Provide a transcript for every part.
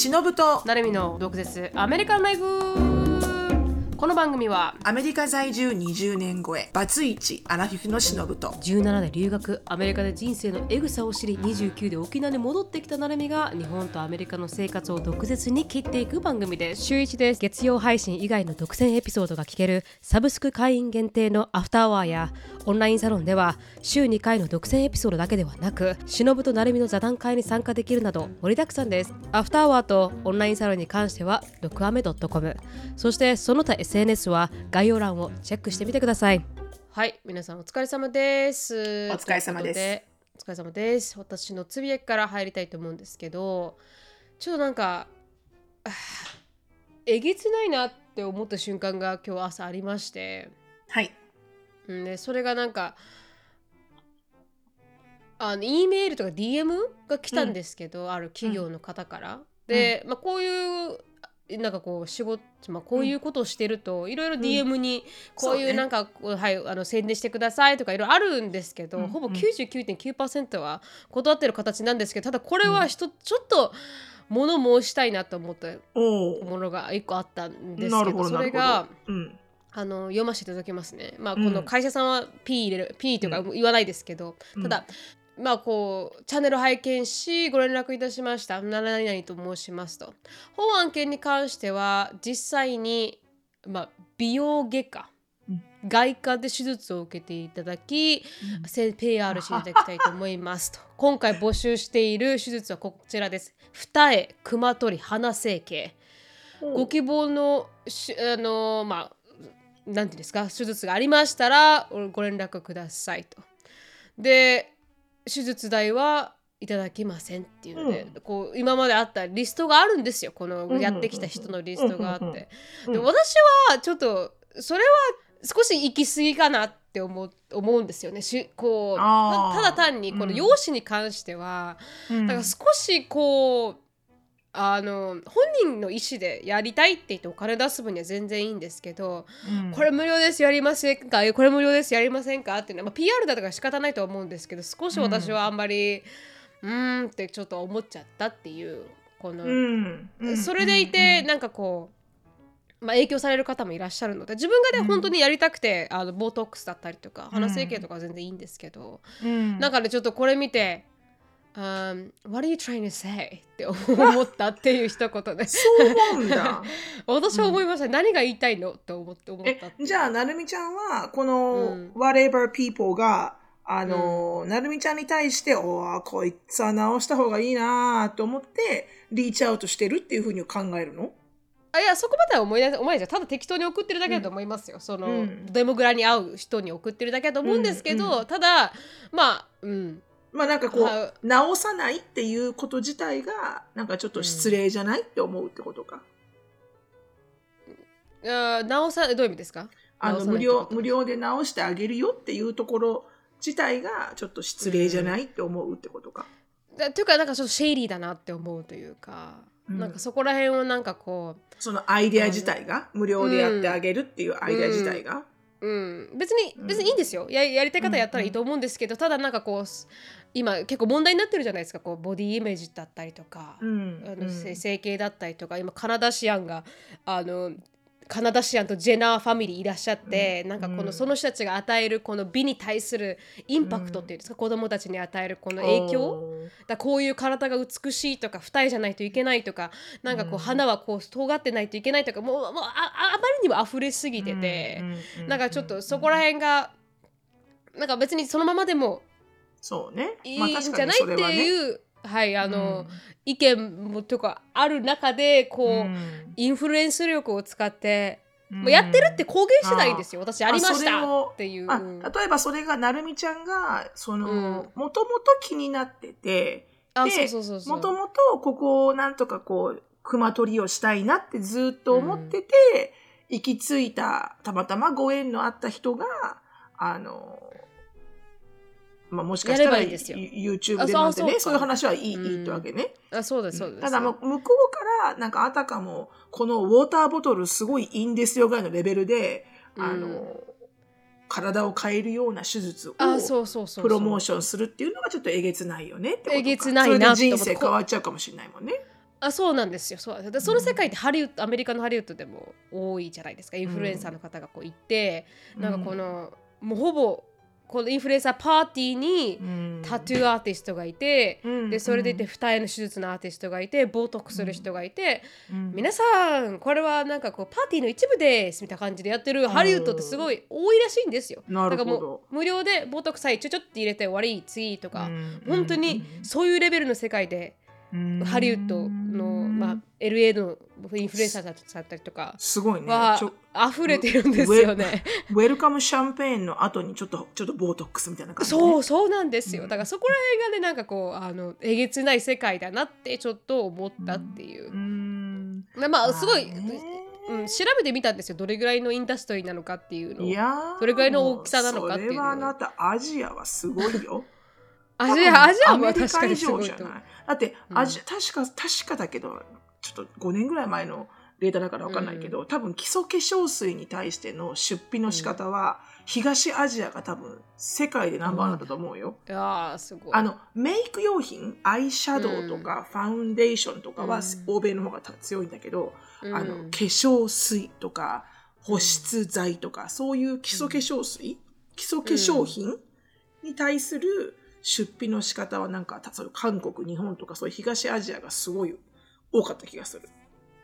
忍と。なるみの毒舌。アメリカンライフ。この番組はアメリカ在住20年超えバツイチアラフィフの忍と。17で留学アメリカで人生のエグさを知り29で沖縄に戻ってきたなるみが日本とアメリカの生活を毒舌に切っていく番組です。週1です。月曜配信以外の独占エピソードが聞けるサブスク会員限定のアフターワーやオンラインサロンでは週2回の独占エピソードだけではなく忍となるみの座談会に参加できるなど盛りだくさんです。アフターワーとオンラインサロンに関しては毒アメ .com そしてその他 SNS は概要欄をチェックしてみてください。はい皆さんお疲れ様です。お疲れ様です。お疲れ様です。私のつぶやきから入りたいと思うんですけどちょっとなんか えげつないなって思った瞬間が今日朝ありまして。はい。でそれがなんかあの E メールとか DM が来たんですけど、うん、ある企業の方から。で、まあ、こういうなんかこう仕事、まあ、こういうことをしてると、いろいろ DM にこういうなんか、うん、はい、あの宣伝してくださいとかいろいろあるんですけど、うん、ほぼ99.9%は断ってる形なんですけどただこれは人、うん、ちょっと物申したいなと思ったものが一個あったんですけどそれが、あの読ませていただきますね。まあ、この会社さんは P 入れる、P とか言わないですけど、ただまあこうチャンネル拝見しご連絡いたしました。何々と申しますと。本案件に関しては実際に、まあ、美容外科。外科で手術を受けていただき、うん、PR していただきたいと思いますと。今回募集している手術はこちらです。二重熊取鼻整形。ご希望のあのまあ何て言うんですか？手術がありましたらご連絡くださいと。で手術代はいただきませんっていうので、うん、こう今まであったリストがあるんですよ。このやってきた人のリストがあって、で私はちょっとそれは少し行き過ぎかなって思う思うんですよね。しこうただ単にこの容姿に関しては、うん、だから少しこうあの本人の意思でやりたいって言ってお金出す分には全然いいんですけど、うん、これ無料ですやりませんか？これ無料ですやりませんか？っていうのは、まあ、PR だとか仕方ないと思うんですけど少し私はあんまりうんってちょっと思っちゃったっていうこの、うん、それでいて、うん、なんかこう、まあ、影響される方もいらっしゃるので自分がね、本当にやりたくてあのボートックスだったりとか鼻整形とかは全然いいんですけど、うん、なんかねちょっとこれ見て Um, what are you trying to say? って思ったっていう一言で。そう思うんだ。私は思いました、うん、何が言いたいの？って思って思ったじゃあなるみちゃんはこの、うん、whatever people があの、うん、なるみちゃんに対しておおこいつは直した方がいいなと思ってリーチアウトしてるっていうふうに考えるの？あいやそこまでは思い出思いない。じゃただ適当に送ってるだけだと思いますよ、うん、その、デモグラに会う人に送ってるだけだと思うんですけど、ただまあうんまあなんかこう、直さないっていうこと自体が、なんかちょっと失礼じゃない、って思うってことか？あ直さ、どういう意味ですか？あの無料、無料で直してあげるよっていうところ自体がちょっと失礼じゃない、って思うってことか？だというか、なんかちょっとシェイリーだなって思うというか、うん、なんかそこら辺をなんかこう。そのアイデア自体が、無料でやってあげるっていうアイデア自体が？うん、別に別にいいんですよ。ややりたい方やったらいいと思うんですけど、ただなんかこう今結構問題になってるじゃないですか。こうボディイメージだったりとか、うん、あの整形だったりとか今カナダシアンがあのカナダシアンとジェナーファミリーいらっしゃって、うん、なんかこのその人たちが与えるこの美に対するインパクトっていうんですか、うん、子供たちに与えるこの影響。だこういう体が美しいとか二重じゃないといけないとかなんかこう花はこう尖ってないといけないとかもうもうああまりにも溢れすぎてて、うん、なんかちょっとそこら辺がなんか別にそのままでもそうね、いいんじゃない？っていう、はいあの、うん、意見もとかある中でこう、うん、インフルエンス力を使って、うん、もうやってるって公言してないですよ。私やりましたっていう。例えばそれがなるみちゃんがそのもともと気になっててもともとここをなんとかこう熊取りをしたいなってずっと思ってて、行き着いたたまたまご縁のあった人があのまあ、もしかしたら YouTube でなんてねそういう話はいい,、いいってわけね。あそうですそうです。ただ向こうからなんかあたかもこのウォーターボトルすごいいいんですよぐらいのレベルで、あの体を変えるような手術をプロモーションするっていうのがちょっとえげつないよねってことか。えげつないな人生変わっちゃうかもしれないもんね。あそうなんですよ。そう。でその世界ってハリウッドアメリカのハリウッドでも多いじゃないですか。インフルエンサーの方がこう行って、うん、なんかこの、もうほぼこのインフルエンサーパーティーにタトゥーアーティストがいて、うん、でそれでいて二重の手術のアーティストがいてボートックする人がいて、うん、皆さんこれはなんかこうパーティーの一部ですみたいな感じでやってるハリウッドってすごい多いらしいんですよ。だからもう無料でボートックさえちょちょって入れて終わり次とか、うん、本当にそういうレベルの世界でハリウッドの、まあ、LA のインフルエンサーだったりとかすごいね。溢れてるんですよね。ウェルカムシャンペーンの後にちょっとちょっとボートックスみたいな感じ、ね、そうそうなんですよ。だからそこら辺がねなんかこうあのえげつない世界だなってちょっと思ったっていう、うん、まあすごい、うん、調べてみたんですよ。どれぐらいのインダストリーなのかっていうのいやどれぐらいの大きさなのかっていうのそれはあなたアジアはすごいよアジアアジアは確かにすごいと。思うだって、うん、確か、確かだけど、ちょっと5年ぐらい前のデータだから分かんないけど、うん、多分基礎化粧水に対しての出費の仕方は、東アジアが多分世界でナンバーワンだと思うよ。うん、あすごい。あの、メイク用品、アイシャドウとか、ファウンデーションとかは、欧米の方が強いんだけど、あの、化粧水とか、保湿剤とか、そういう基礎化粧水、基礎化粧品に対する出費の仕方はなんかそういう韓国日本とかそういう東アジアがすごい多かった気がする。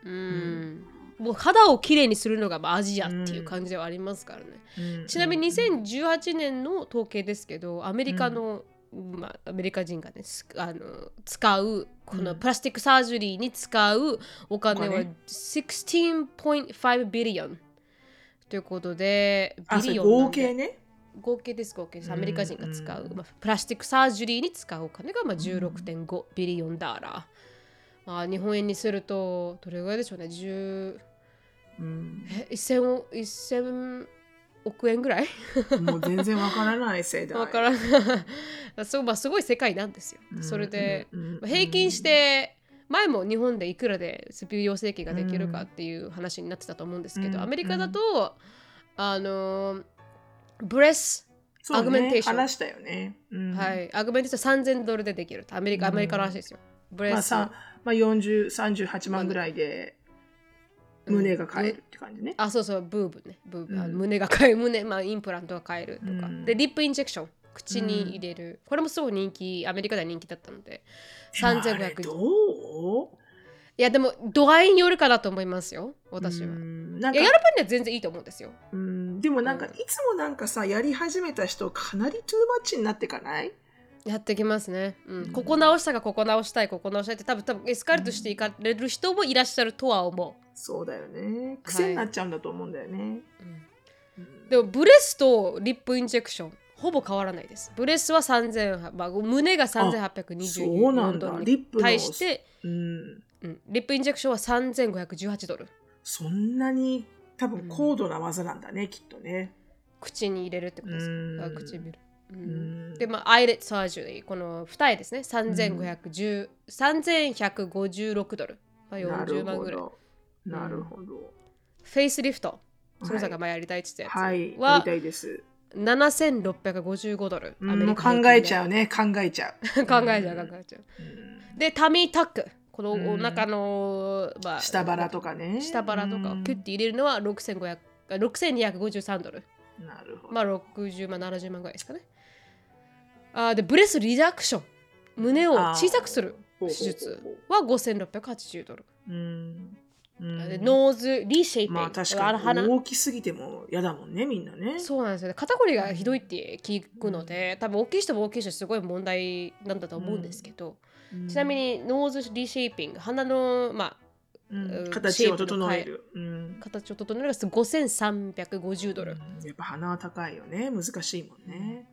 うん、もう肌をきれいにするのがアジアっていう感じではありますからね。うん、ちなみに2018年の統計ですけどアメリカの、うん、まあ、アメリカ人がねあの使うこのプラスティックサージュリーに使うお金は16.5ビリオンということでビリオン合計ね合計です合計ですアメリカ人が使う、まあ、プラスティックサージュリーに使うお金がまあ16.5ビリオンダーラー、まあ、日本円にするとどれぐらいでしょうね？10、うん、え 1000, 1000億円ぐらい？もう全然わからない世代。わからない。そう、まあ、すごい世界なんですよ。それで、まあ、平均して前も日本でいくらで美容整形ができるかっていう話になってたと思うんですけど、アメリカだとあのー breast augmentation。話したよね。うん、はい。 augmentation 3000ドルでできる。アメリカ、アメリカらしいですよ。 breast。まあ、まあ、40、38万ぐらいで、胸が買えるって感じね。あ、そうそう、 boob ね。 boob、うん、胸が買える。胸、まあ、インプラントが買えるとか。で、 lip injection。口に入れる。これもすごい人気、アメリカでは人気だったので。3500どう？いやでも度合いによるかなと思いますよ私は。なんかやる分には全然いいと思うんですよ。うんでもなんか、いつもなんかさやり始めた人かなり too much になっていかない？やってきますね、うん、ここ直したかここ直したいここ直したいって多分多分エスカレートしていかれる人もいらっしゃるとは思う。そうだよね。癖になっちゃうんだと思うんだよね。はいうん。でもブレスとリップインジェクションほぼ変わらないです。ブレスは3000、まあ、胸が3824ドルに対して、うん、うん、リップインジェクションは3518ドル。そんなに多分高度な技なんだね、うん、きっとね。口に入れるってことですか？唇。うん、でまあアイレットサージュリーこの二重ですね。3510、うん、3156ドル、まあ、40万ぐらい。なるほど、フェイスリフト。そのさんが前やりたいって言ったやつは、はい、やりたいです7655ドル、アメリカ考えちゃうね考えちゃう考えちゃう考えちゃう、でタミータックこのお腹の、うん、まあ、下腹とかね。下腹とかをキュッて入れるのは6500 6253ドル。なるほど。まあ60万70万ぐらいですかね。あで breast reduction。胸を小さくする手術は5680ドル。うん。うん、 nose reshape。まあ確かに大きすぎても嫌だもんねみんなね。そうなんですよね。肩こりがひどいって聞くので、多分大きい人も大きい人すごい問題なんだと思うんですけど、ちなみに nose reshaping 鼻のまあうん、形を整える、うん、形を整えるが5350ドル、うん、やっぱ鼻は高いよね。難しいもんね、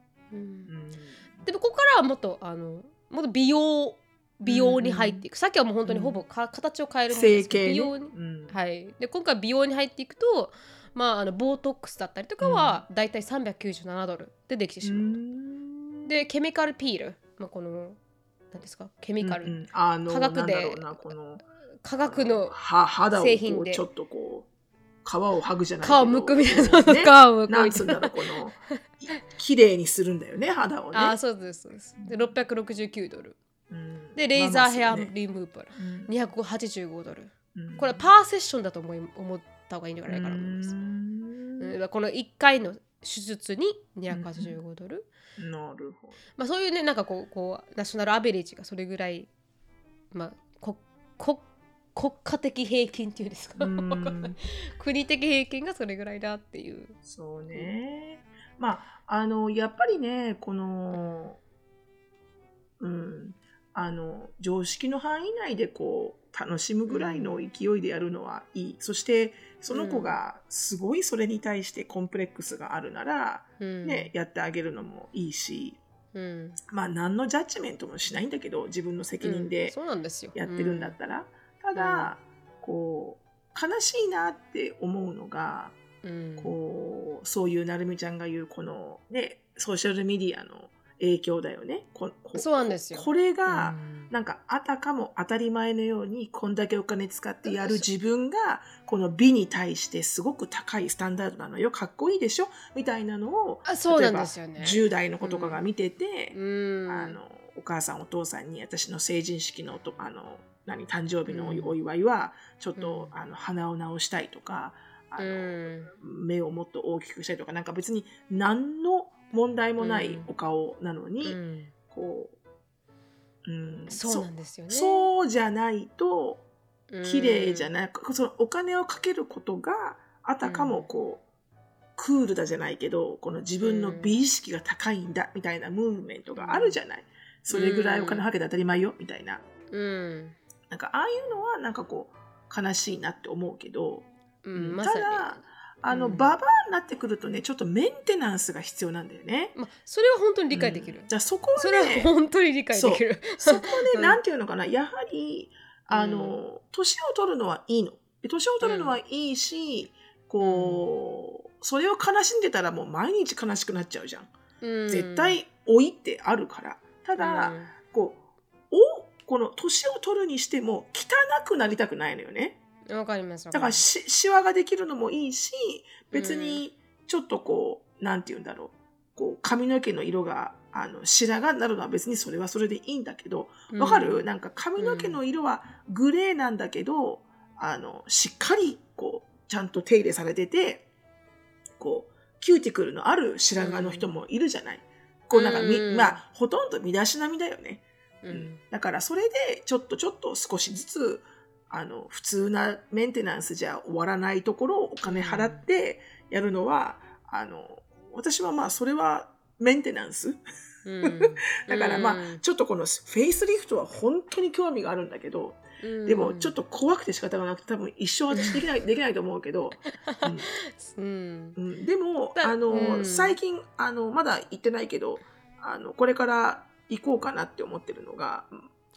でもここからはもっとあのもっと美容美容に入っていく、さっきはもう本当にほぼか、形を変えるんですけど、美容に、はい。で今回美容に入っていくとまああのボートックスだったりとかはだいたい397ドルでできてしまう、でケミカルピール、まあ、この何ですか？ケミカル、うんうん、あの化学で。化学の製品で。ちょっとこう皮を剥ぐじゃない皮をむくみたいな、ね、皮をむくな。んつうんだろうこの綺麗にするんだよね肌をね。あそうですそうです。で669ドル。でレーザーヘアリムーバー、285ドル、これパーセッションだと思い思った方がいいんじゃないかなと思います、うん、この1回の手術に285ドル、なるほど、まあ、そういうねなんかこうこうナショナルアベレージがそれぐらい、まあ、ここ国家的平均っていうんですか？国的平均がそれぐらいだっていう。そうね。まああのやっぱりねこのうんあの常識の範囲内でこう楽しむぐらいの勢いでやるのはいい、うん、そしてその子がすごいそれに対してコンプレックスがあるなら、うん、ね、やってあげるのもいいし、うん、まあ何のジャッジメントもしないんだけど自分の責任でやってるんだったら、ただ、こう悲しいなって思うのが、こうそういうなるみちゃんが言うこのねソーシャルメディアの影響だよね。こそうなんですよ。これが、なん。かあたかも当たり前のようにこんだけお金使ってやる自分がこの美に対してすごく高いスタンダードなのよ。かっこいいでしょ？みたいなのをあそうなんですよ、ね、10代の子とかが見てて、うん、あのお母さんお父さんに私の成人式のあの何誕生日のお祝いはちょっと、うん、あの鼻を直したいとかあの、うん、目をもっと大きくしたいとかなんか別に何の問題もないお顔なのに、うん、こう、うん、そうなんですよね。そうじゃないと綺麗じゃない、うん、そのお金をかけることがあたかもこう、クールだじゃないけどこの自分の美意識が高いんだみたいなムーブメントがあるじゃない、それぐらいお金かけて当たり前よみたいな、うん、なんかああいうのはなんかこう悲しいなって思うけど、うん、ただあの、うん、ババアになってくるとねちょっとメンテナンスが必要なんだよね。まあ、それは本当に理解できる。うん、じゃあそこは、ね、それは本当に理解できる。そ こね、なんていうのかなやはりあの年を取るのはいいの。年を取るのはいいし、こうそれを悲しんでたらもう毎日悲しくなっちゃうじゃん。絶対老いってあるから。ただ、こうおこの年を取るにしても汚くなりたくないのよね。わかります。だからし、シワができるのもいいし、別に、ちょっとこう、うん、なんて言うんだろう。こう、髪の毛の色が、あの、白髪になるのは別にそれはそれでいいんだけど、わかる、うん、なんか髪の毛の色はグレーなんだけど、あの、しっかり、こう、ちゃんと手入れされてて、こう、キューティクルのある白髪の人もいるじゃない？こうなんかみ、まあ、ほとんど身だしなみだよね。うん、だからそれでちょっとちょっと少しずつあの普通なメンテナンスじゃ終わらないところをお金払ってやるのは、うん、あの私はまあそれはメンテナンス、うん、だからまあちょっとこのフェイスリフトは本当に興味があるんだけど、うん、でもちょっと怖くて仕方がなくて多分一生私できないできないと思うけど、うん。でもあの、最近あのまだ行ってないけどあのこれから行こうかなって思ってるのが、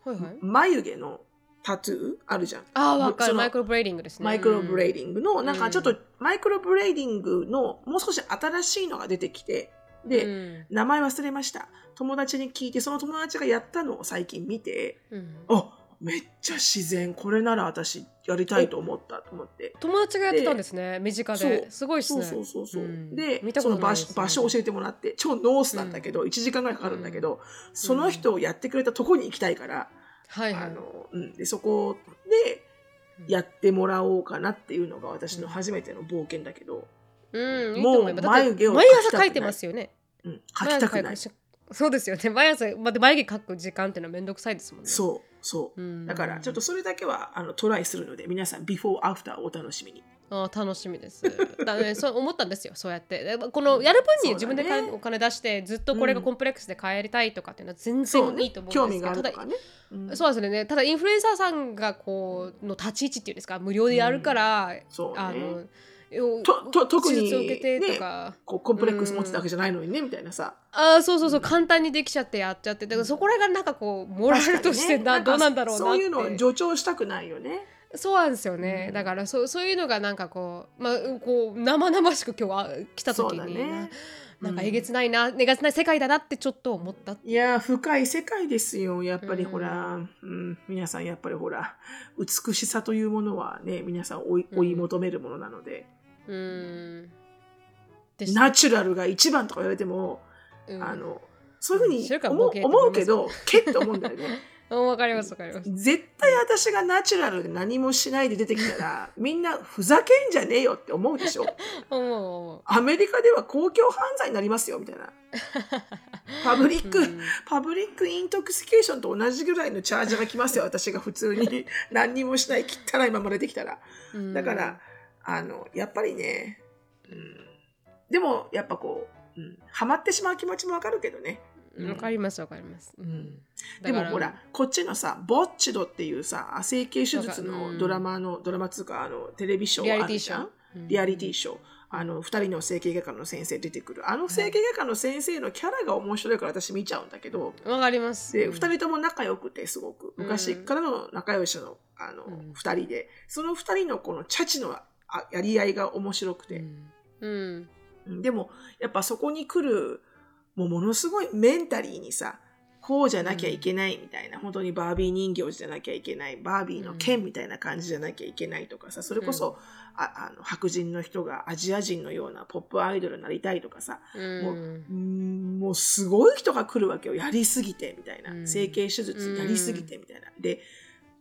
はいはい、眉毛のタトゥー？あるじゃん。ああ、わかる。マイクロブレーディングですね。 microblading の、なんかちょっと、 microblading のもう少し新しいのが出てきて、で、うん、名前忘れました。友達に聞いて、その友達がやったのを最近見て、うん、あめっちゃ自然。これなら私やりたいと思ったと思って。友達がやってたんですね。身近で。すごいっすね。そうそうそうそう。うん、で、その場所場所教えてもらって、超ノースなんだけど、うん、1時間ぐらいかかるんだけど、その人をやってくれたとこに行きたいから、はいはい、あのうん、でそこでやってもらおうかなっていうのが私の初めての冒険だけど、うん、もう眉毛を毎朝描いてますよね。うん、描きたくない。そうですよね。毎朝、まあ、眉毛描く時間っていうのはめんどくさいですもんね。そうそう。うん、だからちょっとそれだけはあのトライするので皆さんビフォーアフターお楽しみに。あ楽しみです。だね、そう思ったんですよ、そうやって。このやる分に自分で、ね、お金出して、ずっとこれがコンプレックスで帰りたいとかっていうのは全然いいと思うんですけど、ね、ただ、うん、そうですね、ただインフルエンサーさんがこうの立ち位置っていうんですか、無料でやるから、うん、あのとと特に、ね、こうコンプレックス持ってたわけじゃないのにね、みたいなさ。あそうそうそう簡単にできちゃってやっちゃってだからそこらがなんかこうモラルとしてな、ね、どうなんだろうなそういうのを助長したくないよねそうなんですよね、うん、だからそうそういうのがなんかこう,、まあ、こう生々しく今日は来た時に、ね、なんかえげつないな、えげつない世界だなってちょっと思ったいや深い世界ですよ。やっぱりほら、うん、うん、皆さんやっぱりほら美しさというものはね皆さん追い追い求めるものなので、うん、ナチュラルが一番とか言われても、うん、あのそういうふうに思う思うけどけって思うんだよね。わかりますわかります。絶対私がナチュラルで何もしないで出てきたら みんなふざけんじゃねえよって思うでしょ。思うアメリカでは公共犯罪になりますよみたいな。パブリック、うん。パブリックイントクシケーションと同じぐらいのチャージが来ますよ私が普通に。何にもしない汚いまま出てきたら。うん。だから、あの、やっぱりね、うん、でも、やっぱこう、うん、ハマってしまう気持ちもわかるけどね。わかりますわかります、うん、でもほら、こっちのさ、ボッチドっていうさ、整形手術のドラマの、ドラマつうか、あの、テレビショーあるじゃん？リアリティショー。あの、二人の整形外科の先生出てくる。あの整形外科の先生のキャラが面白いから私見ちゃうんだけど、わかります。で、二人とも仲良くて、すごく。昔からの仲良しの、あのうん、二人で、その二人のこのチャチのあやり合いが面白くて。うん、うん。うん。でも、やっぱそこに来る、もうものすごいメンタリーにさ、こうじゃなきゃいけないみたいな、本当にバービー人形じゃなきゃいけない、バービーの剣みたいな感じじゃなきゃいけないとかさ、それこそ、ああの白人の人がアジア人のようなポップアイドルになりたいとかさ、うんもううんもうすごい人が来るわけよ。やりすぎて、みたいな。うん整形手術やりすぎて、みたいな。で、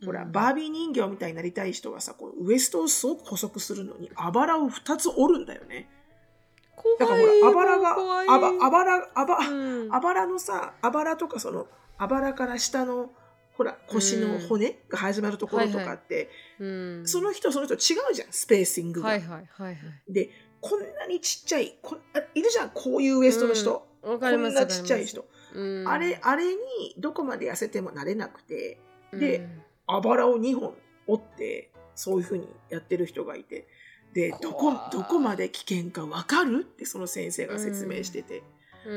ほら、うんバービー人形みたいになりたい人がさ、こうウエストをすごく細くするのに、あばらを2つ折るんだよね。だからほら、あばらが、あば、あばら、あば、うん。あばらのさ、あばらとかその、あばらから下の、ほら、腰の骨が始まるところとかって、うん。その人その人違うじゃん、スペーシングが。はいはいはいはい。で、こんなにちっちゃい、こいるじゃん、こういうウエストの人。わかりますこんなちっちゃい人。うんあれ、あれにどこまで痩せてもなれなくて、でうん。あばらを2本折って、そういうふうにやってる人がいて、で、どこどこまで危険かわかるってその先生が説明してて。う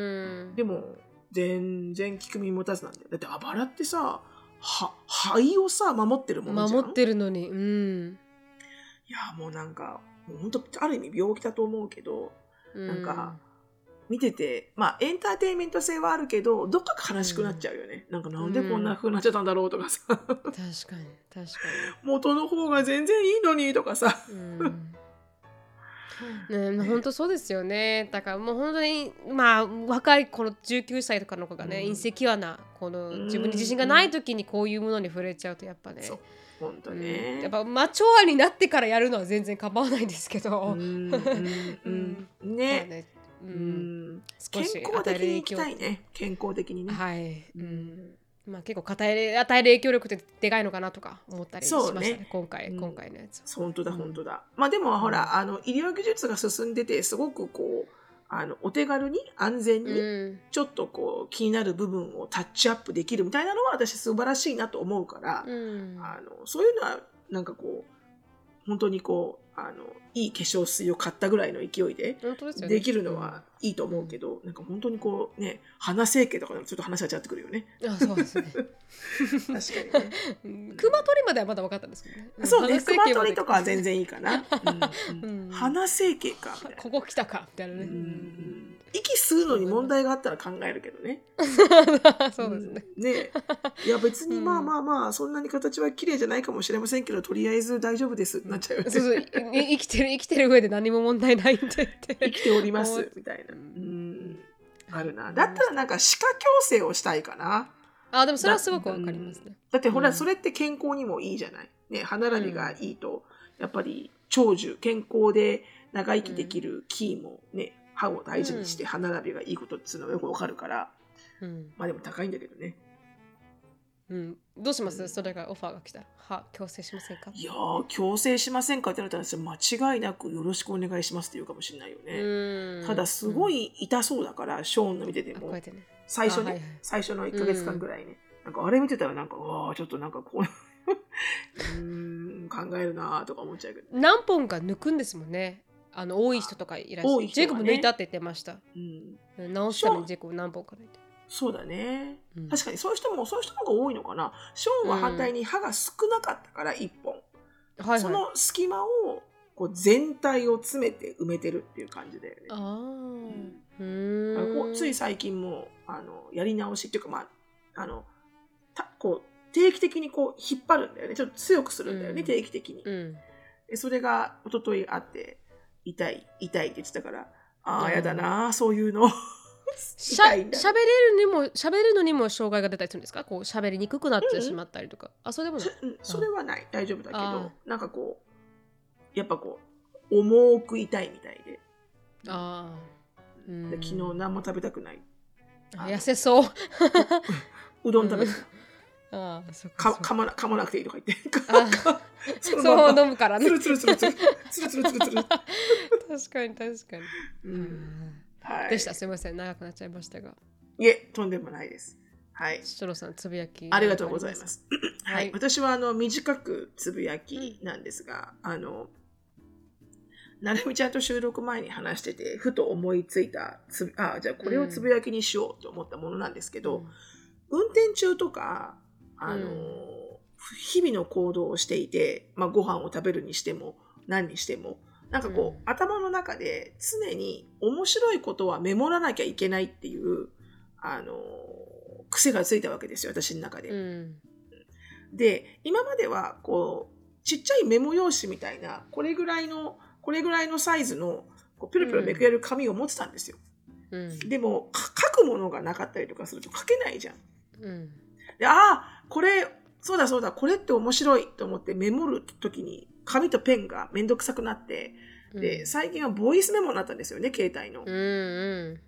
んでも、全然聞く耳持たずなんだよ。だってあばらってさ、は、肺をさ、守ってるものじゃん。守ってるのにうんいや、もうなんか、本当ある意味病気だと思うけど、なんか、見てて、まあ、エンターテインメント性はあるけど、どっか悲しくなっちゃうよね。なんか、なんでこんな風になっちゃったんだろうとかさ、確かに確か元の方が全然いいのにとかさ。にうん。ね、本当そうですよね。だからもう本当にまあ若いこの19歳とかの子がね、うん。インセキュアなこの自分に自信がない時にこういうものに触れちゃうとやっぱね、本当うん。ね。やっぱマチョアになってからやるのは全然構わないんですけど、うんうんうん。まあね。ねう、うん。ん健康的に行きたいね。健康的にね。はい、うん。まあ、結構与える与える影響力ってでかいのかなとか思ったりしましたね。ね今回、うん。今回のやつ本当だうん。本当だ。まあでもほら、あの医療技術が進んでてすごくこうあのお手軽に安全にうん。ちょっとこう気になる部分をタッチアップできるみたいなのは私素晴らしいなと思うから、うん。あのそういうのはなんかこう本当にこうあのいい化粧水を買ったぐらいの勢いでできるのはいいと思うけど、なんか本当にこうね鼻整形とかでもちょっと話が違ってくるよね。あそうですね確かにね。うん熊取りまではまだ分かったんですけどね。そうね、熊取りとかは全然いいかな。うんうんうん鼻整形か。ここ来たかみたいなね。うん息吸うのに問題があったら考えるけどね。そうですね。うん。ねいや別にうんまあまあまあ、そんなに形は綺麗じゃないかもしれませんけど、とりあえず大丈夫ですってなっちゃうよね。そうそうい 生きてる生きてる上で何も問題ないんでって。生きておりますみたいな。ううんん。あるな。だったらなんか歯科矯正をしたいかな。あでもそれはすごくわかりますね。だってほら、うんそれって健康にもいいじゃない。ね、歯並びがいいと、やっぱり長寿、健康で長生きできるキーもね、歯を大事にして歯並びがいいことっていうのがよくわかるから、うんまあでも高いんだけどね。うん。どうします？それがオファーが来たら。は強制しませんか？いやー、強制しませんかってなったら、間違いなくよろしくお願いしますって言うかもしれないよね。うんただ、すごい。い痛そうだから、ショーンの見てても。最初ね、あはいはい最初の1ヶ月間ぐらいね、なんかあれ見てたらなんか、うわーちょっとなんかこう、うーん、考えるなーとか思っちゃうけど。何本か抜くんですもんね。あの多い人とかいらっしゃる。ジェイコブ抜いたって言ってました。うん、直すためにジェイコブ何本か抜いて。そうだね。うん確かにそういう人も、そういう人の方が多いのかな。ショーンは反対に歯が少なかったから、1本。はいはい。その隙間を、こう全体を詰めて埋めてるっていう感じだよね。ああ。うあのー。こうんつい最近もあのやり直しっていうか、まあ、あのたこう定期的にこう引っ張るんだよねちょっと強くするんだよね、うん定期的に、うん。でそれが一昨日あって痛い痛いって言ってたからああうん。やだなそういうの。しゃ喋れるにも喋るのにも障害が出たりするんですか？こう喋りにくくなってしまったりとか、うん、あそれでもそ,、れはない。大丈夫だけどなんかこうやっぱこう重く痛いみたいで。ああ、うん、昨日何も食べたくない。痩せそう。うどん食べた、ああそかか。まなかまなくていいとか言って。そう飲むからね。つるつるつるつるつるつるつるつる確かに確かに、うん。はい、でした。すみません。長くなっちゃいましたが。いえとんでもないです。はい。シロさんつぶやき。ありがとうございます。はい、私はあの短くつぶやきなんですが、うん、あのなるみちゃんと収録前に話しててふと思いついたつあじゃあこれをつぶやきにしようと思ったものなんですけど、うん、運転中とかあの、うん、日々の行動をしていて、まあ、ご飯を食べるにしても何にしてもなんかこう、うん、頭の中で常に面白いことはメモらなきゃいけないっていうあの癖がついたわけですよ私の中で。うん、で今まではこうちっちゃいメモ用紙みたいなこれぐらいのこれぐらいのサイズのこうピロピロめくれる紙を持ってたんですよ。うん、でも書くものがなかったりとかすると書けないじゃん。うん、でああこれそうだそうだこれって面白いと思ってメモる時に紙とペンがめんどくさくなってで最近はボイスメモになったんですよね携帯の。うんう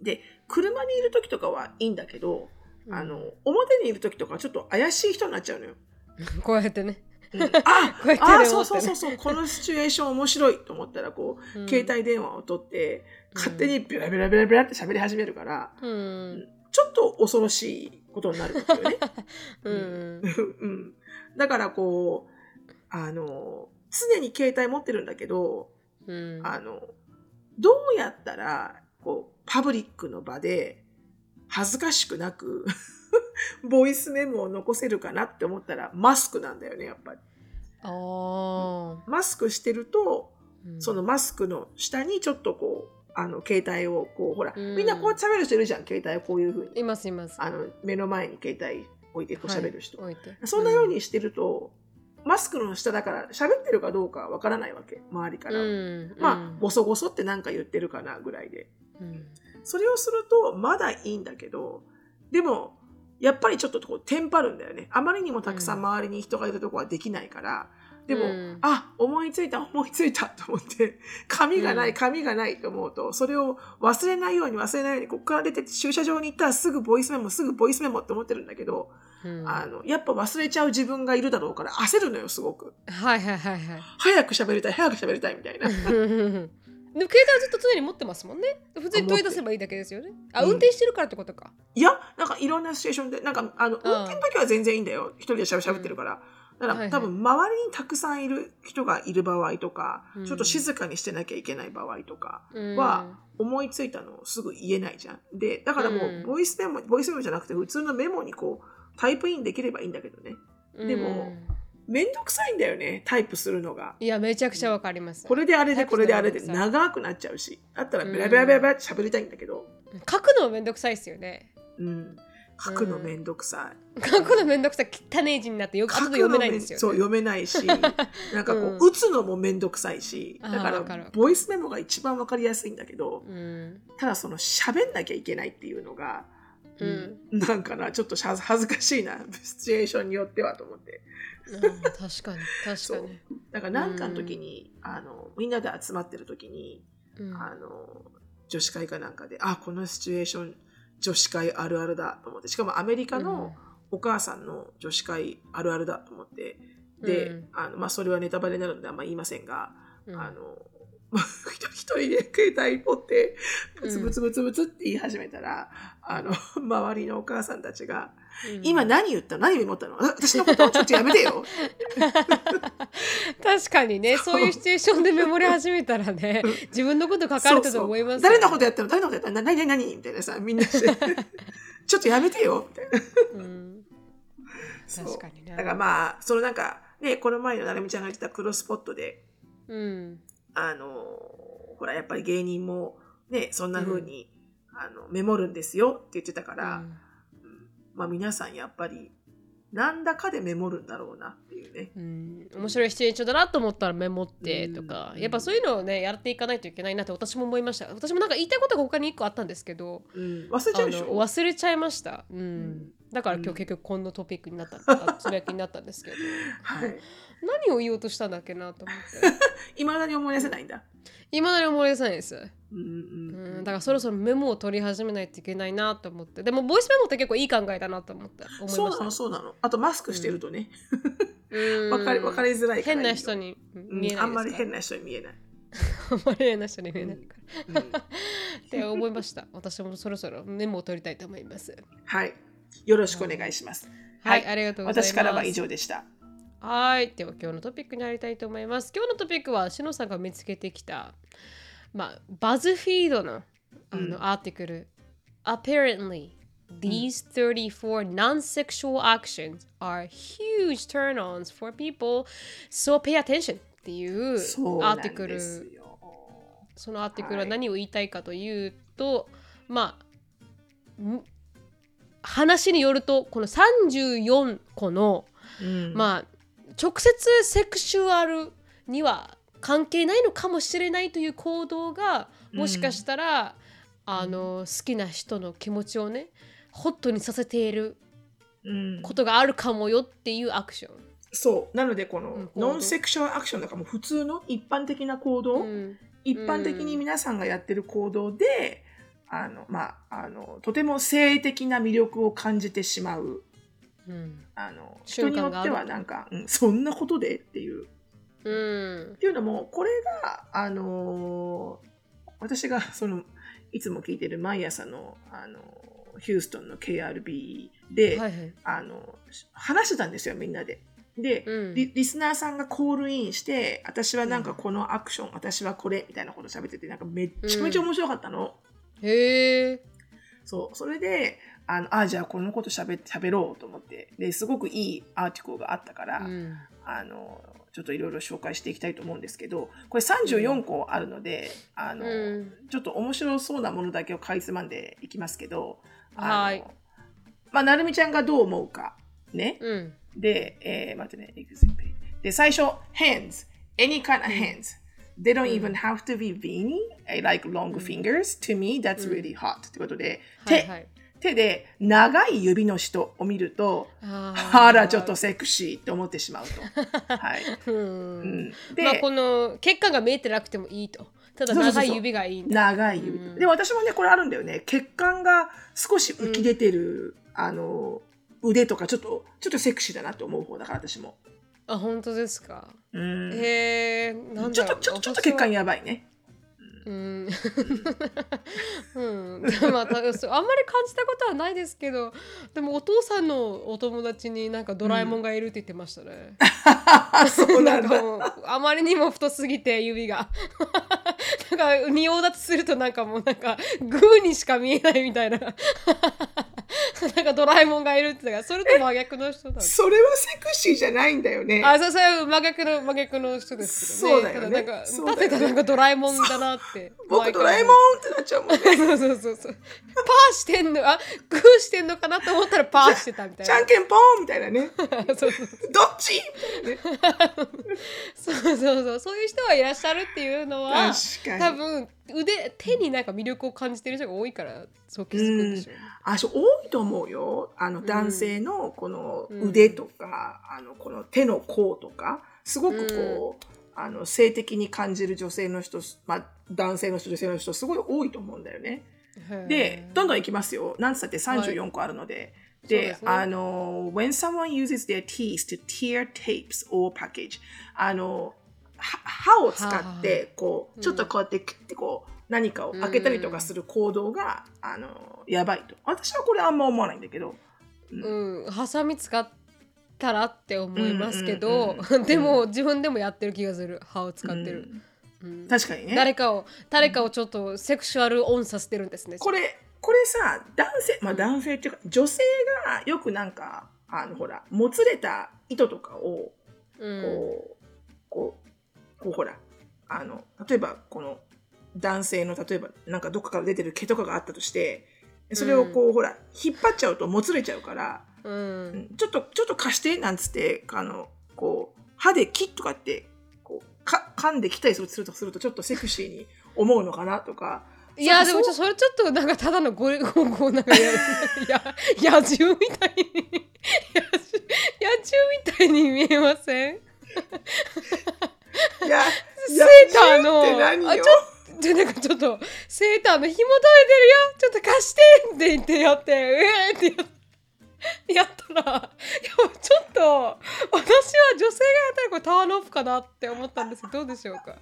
ん、で車にいる時とかはいいんだけど、うん、あの表にいる時とかちょっと怪しい人になっちゃうのよ。こうやってね。うん、あ あそうそうそうそうこのシチュエーション面白いと思ったらこう、うん、携帯電話を取って勝手にビラビラビラビラって喋り始めるから、うん、ちょっと恐ろしいことになるんですよね。うん、うん、だからこうあの常に携帯持ってるんだけど、うん、あのどうやったらこうパブリックの場で恥ずかしくなく ボイスメモを残せるかなって思ったらマスクなんだよねやっぱり。マスクしてると、うん、そのマスクの下にちょっとこうあの携帯をこうほら、うん、みんなこう喋る人いるじゃん携帯をこういうふうに。いますいます。あの目の前に携帯置いてこう喋る人、はい、そんなようにしてると、うん、マスクの下だから喋ってるかどうかわからないわけ周りから、うん、まあごそごそって何か言ってるかなぐらいで、それをするとまだいいんだけどでもやっぱりちょっとこうテンパるんだよね。あまりにもたくさん。周りに人がいるとこはできないから、でも、うん、あ思いついた思いついたと思って紙がない紙がないと思うとそれを忘れないように忘れないようにここから出て駐車場に行ったらすぐボイスメモすぐボイスメモって思ってるんだけど、うん、あのやっぱ忘れちゃう自分がいるだろうから焦るのよすごく。はいはいはいはい。早く喋りたい早く喋りたいみたいな。でも携帯はずっと常に持ってますもんね。普通に取り出せばいいだけですよね。あ、運転してるからってことか。いや、なんかいろんなシチュエーションで、なんかあの、運転の時は全然いいんだよ。一人でしゃべってるから。だから、多分周りにたくさんいる人がいる場合とか、ちょっと静かにしてなきゃいけない場合とかは、思いついたのをすぐ言えないじゃん。で、だからもう、ボイスメモ、ボイスメモじゃなくて普通のメモにこう、タイプインできればいいんだけどね。でも、めんどくさいんだよね、タイプするのが。いや、めちゃくちゃわかります。これであれでこれであれで長くなっちゃうし。だったらベラベラベラベラって喋りたいんだけど。書くのめんどくさいですよね。うん。書くのめんどくさい、書くのめんどくさい。汚い字になってよく読めないんですよ、ね、そう読めないし なんかこう、うん、打つのもめんどくさいしだからボイスメモが一番わかりやすいんだけど、うん、ただその喋んなきゃいけないっていうのが、うん、なんかなちょっと恥ずかしいなシチュエーションによってはと思って。確かに確かに。だから何かの時に、あのみんなで集まってる時に、あの女子会かなんかであこのシチュエーション女子会あるあるだと思って。しかもアメリカのお母さんの女子会あるあるだと思って。で、うん、あのまあ、それはネタバレになるのであんま言いませんが、うん、あの一人で携帯持ってブツブツブツブツって言い始めたら、うん、あの 周りのお母さんたちが「今何言ったの？何メモったの？私のことちょっとやめてよ」確かにねそう。いうシチュエーションでメモり始めたらね自分のこと書かれたと思います、ね、誰のことやったの？誰のことやったの？何何何？みたいなさみんな。してちょっとやめてよ。みたいな。う。ん確かにね。だからまあそのなんかねこの前のなるみちゃんが言ってたクロスポットで、うん、あのほらやっぱり芸人もねそんな風に、うん、あのメモるんですよって言ってたから、うん、まあ皆さんやっぱり何らかでメモるんだろうなっていうね。うん、面白いシチュエーションだなと思ったらメモってとか、うん、やっぱそういうのをねやっていかないといけないなって私も思いました。私もなんか言いたいことが他に1個あったんですけど、うん、忘れちゃうでしょ？忘れちゃいました、うん、だから今日結局こんなトピックになった、つぶやきになったんですけど、はい、何を言おうとしたんだっけなと思って。いまだに思い出せないんだ。いまだに思い出せないです、うん、だからそろそろメモを取り始めないといけないなと思って。でもボイスメモって結構いい考えだなと思って思いました。そうなのそうなの。あとマスクしてるとね、うん、分かり分かりづらい変な人に見えない、あんまり変な人に見えない。あんまり変な人に見えないから、って思いました。私もそろそろメモを取りたいと思います。はいよろしくお願いします、はい、ありがとうございます。私からは以上でした。はい。では今日のトピックに入りたいと思います。今日のトピックはしのさんが見つけてきた、まあ、バズフィードのあの、うん、アーティクル。Apparently, these 34 non-sexual actions are huge turn-ons for people, so pay attention っていうアーティクル。そのアーティクルは何を言いたいかというと、はい、まあ、話によるとこの34個の、うん、まあ直接セクシュアルには関係ないのかもしれないという行動がもしかしたら、うん、あの好きな人の気持ちをねホットにさせていることがあるかもよっていうアクション。そう。なのでこの、ノンセクシュアルアクションだからもう普通の一般的な行動、うん、一般的に皆さんがやってる行動で、あのまああのとても性的な魅力を感じてしまううん、あの人によってはなんか、うん、そんなことでっていう。うん、っていうのもこれが、あのー、私がそのいつも聞いてる毎朝の、あのー、ヒューストンの KRB で、はいはい、あの話してたんですよみんなで。で、うん、リリスナーさんがコールインして私はなんかこのアクション、うん、私はこれみたいなこと喋っててなんかめっちゃめちゃ面白かったの。へえ。そうそれであのあじゃあこのことしゃべ喋ろうと思ってですごくいいアーティクルがあったから、うん、あのちょっといろいろ紹介していきたいと思うんですけどこれ34個あるので、うん、あの、うん、ちょっと面白そうなものだけをかいつまんでいきますけどはい。まあなるみちゃんがどう思うかね、で、えー、待ってねで最初 hands any kind of hands They don't even have to be veiny. I like long fingers. To me, that's really hot. ってことで、手、はいはい。手で長い指の人を見るとあらちょっとセクシーって思ってしまうと。はい。うん、で、まあ、この血管が見えてなくてもいいと。ただ長い指がいい長い指、うん、で私もねこれあるんだよね。血管が少し浮き出てる、うん、あの腕とかちょっとちょっとセクシーだなと思う方だから私もあ本当ですか、うん、へえちょっとちょちょっと血管やばいね。うん、うん、まあ、あんまり感じたことはないですけどでもお父さんのお友達になんかドラえもんがいるって言ってましたね。そうなんだ。あまりにも太すぎて指が。なんか仁王立ちするとなんかもうなんかグーにしか見えないみたいな なんかドラえもんがいるってそれと真逆の人だそれはセクシーじゃないんだよね。あそうそれ真逆の真逆の人ですけどね。そうだよね。なんか立てたなんかドラえもんだなって僕ドラえもんってなっちゃうもんね。そうそうそうそう。パーしてんのあグーしてんのかなと思ったらパーしてたみたいな。じゃんけんポンみたいなね。そうそうどっち？ね。そうそうそう。そういう人はいらっしゃるっていうのは多分腕手になんか魅力を感じてる人が多いからそう気づくんでしょう、ね、あそう多いと思うよ。あの男性のこの腕とか、うん、あのこの手の甲とかすごくこう、うん、あの性的に感じる女性の人、まあ、男性の人女性の人すごい多いと思うんだよね。でどんどんいきますよ。なんつったって34個あるので。はいで、ね、あの、when someone uses their teeth to tear tapes or package あの歯を使ってこうちょっとこうやってクッてこう何かを開けたりとかする行動が、あのやばいと。私はこれあんま思わないんだけど。うん、ハサミ使ったらって思いますけど、でも自分でもやってる気がする。歯を使ってる、うん、確かにね。誰かを誰かをちょっとセクシュアルオンさせてるんですね。これこれさ男性まあ男性っていうか女性がよくなんかあのほらもつれた糸とかをこう、うん、こうこうほら、あの、例えばこの男性の例えばなんかどっかから出てる毛とかがあったとして、それをこう、うん、ほら、引っ張っちゃうともつれちゃうから、うん、ちょっとちょっと貸してなんつってあのこう歯でキッとかってこうか噛んできたりするとするとちょっとセクシーに思うのかなとか。いやでもそれちょっとなんかただのゴリゴゴなんかやや野獣みたいに野獣みたいに見えません？いやセーターの。あちょでなんかちょっとセーターの紐解いてるよ。ちょっと貸してって言ってやってええー、ってやってやったらいやちょっと私は女性がやったらこれターンオフかなって思ったんです。けどどうでしょうか？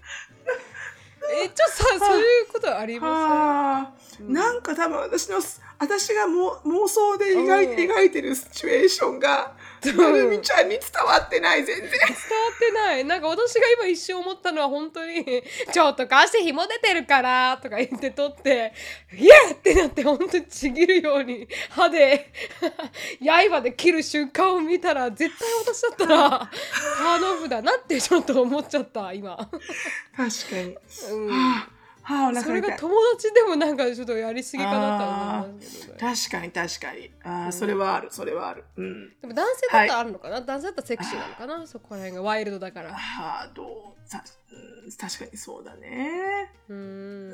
えちょっとさそういうことあります、うん、なんか多分私の私がも妄想で描い,、描いてるシチュエーションがなるみちゃんに伝わってない全然。伝わってない。なんか私が今一瞬思ったのは本当に「ちょっと貸して紐出てるから」とか言って取って「イエー!」ってなって本当にちぎるように歯で 刃で切る瞬間を見たら絶対私だったらターンオフだなってちょっと思っちゃった今。確かに、うんはあ、それが友達でもなんかちょっとやりすぎかなと思いますけど、ね、確かに確かに。あ、うん、それはあるそれはある、うん、でも男性だったらあるのかな、はい、男性だったらセクシーなのかな？そこら辺がワイルドだから。ああどうさ、うん、確かにそうだね。うん。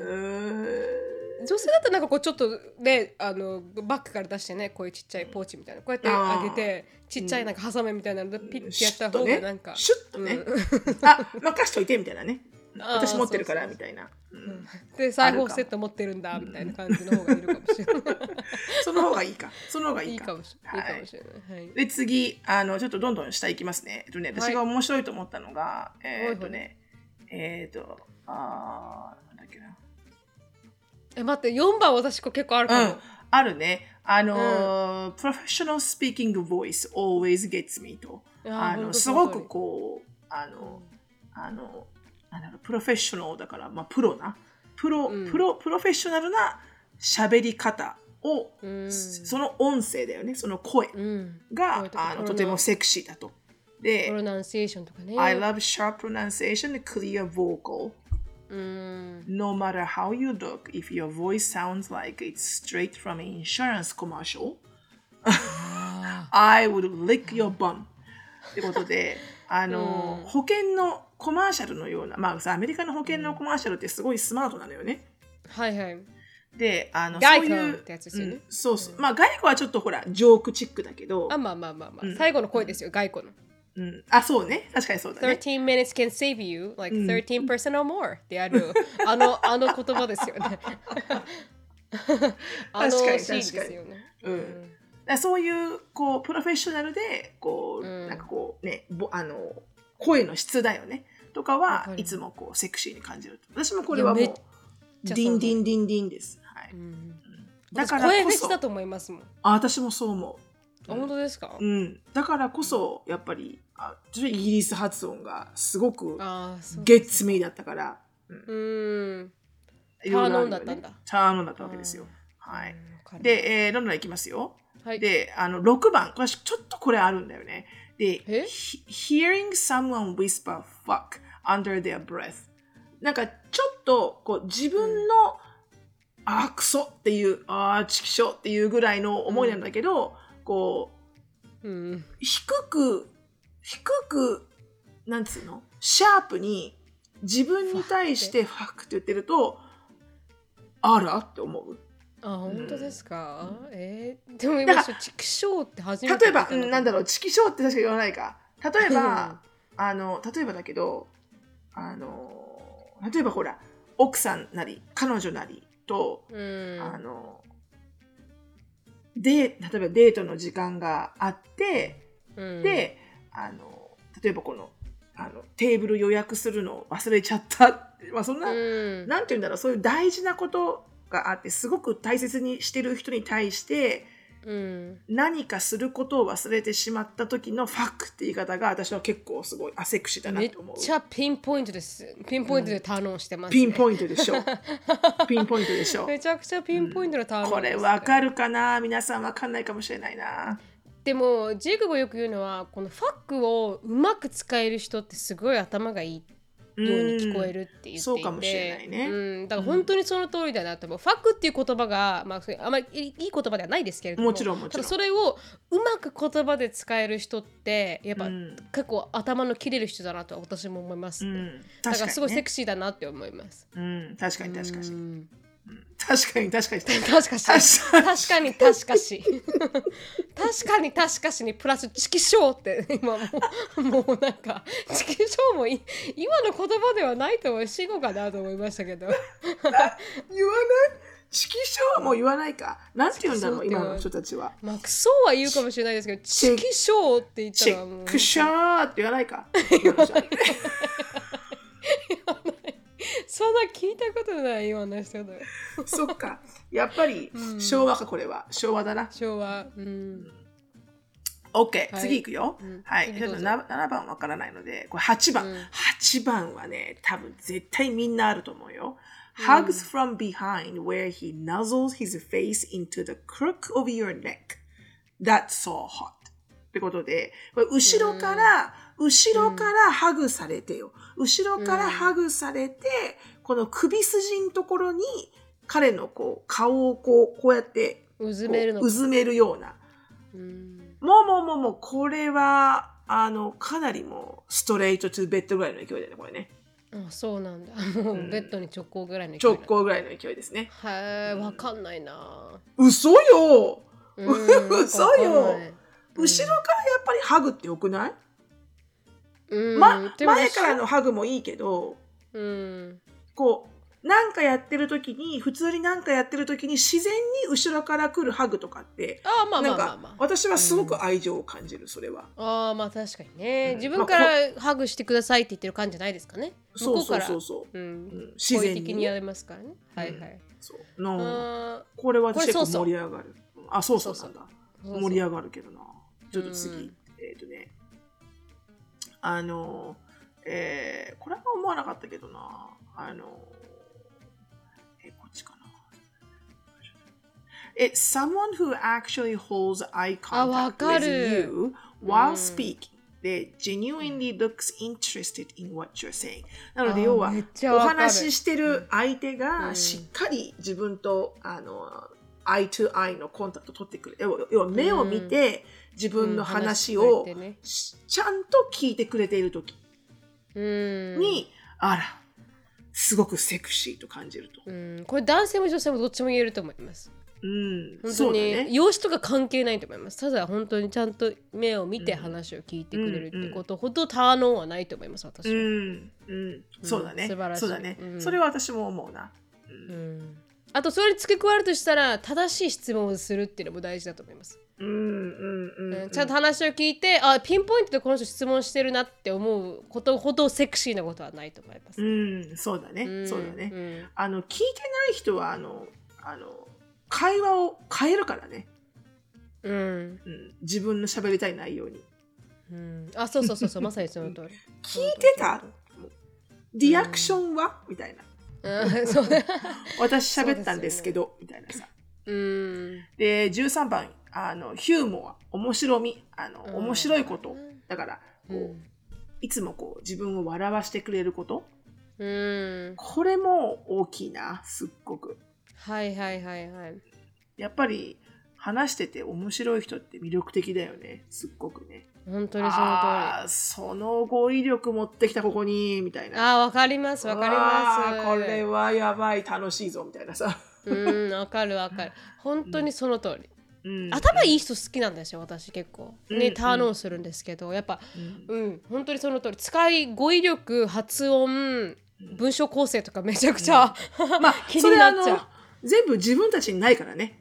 女性だったらなんかこうちょっとねあのバッグから出してねこういうちっちゃいポーチみたいなこうやってあげてちっちゃいなんかハサミみたいなのでピッてやった方がなんか、シュッとね、うん、あ任しといてみたいなね私持ってるからみたいな。で裁縫セット持ってるんだみたいな感じの方がいるかもしれない。その方がいいか。その方がいいか。もしれない。で次あのちょっとどんどん下行きますね。えっとね私が面白いと思ったのが、えっとねえっとあなんだっけな。え待って4番私結構あるかも。あるね。あの、professional speaking voice always gets me と。あのすごくこうあの、あのなんだろうプロフェッショナルだから、まあ、プロなプロ、うん、プロプロフェッショナルな喋り方を、うん、その音声だよねその声が、うん、あのとてもセクシーだと。で、プロナンセーションとかね。I love sharp pronunciation and clear vocal. No matter how you look, if your voice sounds like it's straight from an insurance commercial, I would lick your bum. ってことで、あの、保険のコマーシャルのような、まあさ、アメリカの保険のコマーシャルってすごいスマートなのよね。はいはい。で、あの、そういう。ってやつですよね。うん、そうそう。まあ、外交はちょっとほら、ジョークチックだけど。あ、まあまあまあまあ。うん、最後の声ですよ、外交の。うん、あ、そうね。確かにそうだね。13 minutes can save you like 13% or more ってある、あの、あの言葉ですよね。あのシーンですよね。うん。そういうこうプロフェッショナルでこう、うん、なんかこうねぼあの声の質だよねとかはいつもこうセクシーに感じる。私もこれはもうディンディンディンディンです、はい、うん、だから声フェチだと思いますもん。あ私もそう思う、本当ですか、うん、だからこそやっぱりあイギリス発音がすごくゲッツミーだったから。うん、ターノンだったんだ。ターノンだったわけですよ。はい。で、えー、どんどんいきますよ、はい、であの6番。これちょっとこれあるんだよねで、hearing someone whisper fuck under their breath. なんかちょっとこう自分の、うん、あクソっていうあチキショっていうぐらいの思いなんだけど、うん、こう、うん、低く低くなんつうの？シャープに自分に対してファックって言ってるとあら？って思う。あ本当ですか、うん、えー、でも今チキショーって初めて例えば、うん、なんだろうチキショーって確か言わないか。例えばあの例えばだけどあの例えばほら奥さんなり彼女なりと、うん、あので例えばデートの時間があって、うん、であの例えばこのあのテーブル予約するのを忘れちゃった、まあ、そんな、うん、なんて言うんだろうそういう大事なことがあってすごく大切にしてる人に対して、うん、何かすることを忘れてしまった時のファックって言い方が私は結構すごいアセクシーだなと思う。めっちゃピンポイントです。ピンポイントでターンしてます、ね。うん、ピンポイントでしょ。ピンポイントでしょ。めちゃくちゃピンポイントのターン、ね、これわかるかな？皆さんわかんないかもしれないな。でもジークがよく言うのはこのファックをうまく使える人ってすごい頭がいいっように聞こえるって言っていて、そうかもしれないね、うん、だから本当にその通りだなと思う、うん、ファックっていう言葉が、まあ、あまりいい言葉ではないですけれどももちろんもちろん。それをうまく言葉で使える人ってやっぱ、うん、結構頭の切れる人だなと私も思います、ね、うん、だからすごいセクシーだなって思います、うん、確かに確かに、確かに確かに確かに。確かに。確かし確かに。確かしにプラスチキショーって今もうもうなんかチキショーも今の言葉ではないと思う死後かなと思いましたけど。言わない？チキショーも言わないか。なんて言うんだろう今の人たちは。まあクソは言うかもしれないですけどチキショーって言ったらもうチキショーって言わないか。言わない そんな聞いたことないような人だ そっか。やっぱり昭和かこれは。昭和だな。昭和。うん。OK、はい、次いくよ。うん、はい。7, 7番わからないので、これ8番、うん、8番はね、多分絶対みんなあると思うよ。Hugs from behind where he nuzzles his face into the crook of your neck. That's so hot. ってことで、これ後ろから、後ろからハグされてよ。後ろからハグされて、この首筋のところに彼のこう顔をこうこうやってうずめるうずめるような。もうもうもうもうこれはあのかなりもうストレートトゥベッドぐらいの勢いだよねこれね。あそうなんだ。もう ベッドに直行ぐらいの勢い、直行ぐらいの勢いですね。へえ、わかんないな。嘘よ。嘘よ。後ろからやっぱりハグってよくない？ま、前からのハグもいいけど、うん、こうなんかやってる時に普通になんかやってる時に自然に後ろから来るハグとかってあまあまあまあ、まあ、私はすごく愛情を感じる、それは。ああまあ確かにね、うん、自分からハグしてくださいって言ってる感じじゃないですかね。そうそうそうそう、うん、自然に、やりますからね、はいはい。そう。のこれは私結構盛り上がる。あそうそうなんだ。盛り上がるけどな。ちょっと次、えっ、ー、とねあの、えー、これは思わなかったけどな、あの、え、こっちかな。It's someone who actually holds eye contact with you while speaking. で、genuinely looks interested in what you're saying. なので、要は、お話ししてる相手がしっかり自分と、あの、eye to eye のコンタクト取ってくる。要は、目を見て、うん自分の話をちゃんと聞いてくれている時に、あら、すごくセクシーと感じると。これ男性も女性もどっちも言えると思います。うん、本当に、ね、容姿とか関係ないと思います。ただ本当にちゃんと目を見て話を聞いてくれるってことほどターンオンはないと思います、私は。うん、うん、そうだね。素晴らしい。そうだね、それは私も思うな。うんあとそれに付け加えるとしたら正しい質問をするっていうのも大事だと思います。うんうんうん、ちゃんと話を聞いてあピンポイントでこの人質問してるなって思うことほどセクシーなことはないと思います。うんそうだね、うん、そうだね、うん、あの聞いてない人はあのあの会話を変えるからね。うん、うん、自分の喋りたい内容に。うん、あそうそうそうそう まさにその通り。聞いてた？リアクションは、みたいな。そう 私喋ったんですけど、みたいなさ。うん、で13番あのヒューモア面白み。あの、面白いこと。だからこう、うん、いつもこう自分を笑わしてくれること、うん、これも大きいなすっごく。はいはいはいはい。やっぱり話してて面白い人って魅力的だよねすっごくね。本当にその通り。その語彙力持ってきたここにみたいな。あわかりますわかります。これはやばい楽しいぞみたいなさうんわかるわかる。本当にその通り、うん、頭いい人好きなんですよ私結構。ね、うん、ターンオンするんですけどやっぱうん、うん、本当にその通り。使い語彙力発音文章構成とかめちゃくちゃ、まあ気になっちゃう。全部自分たちにないからね。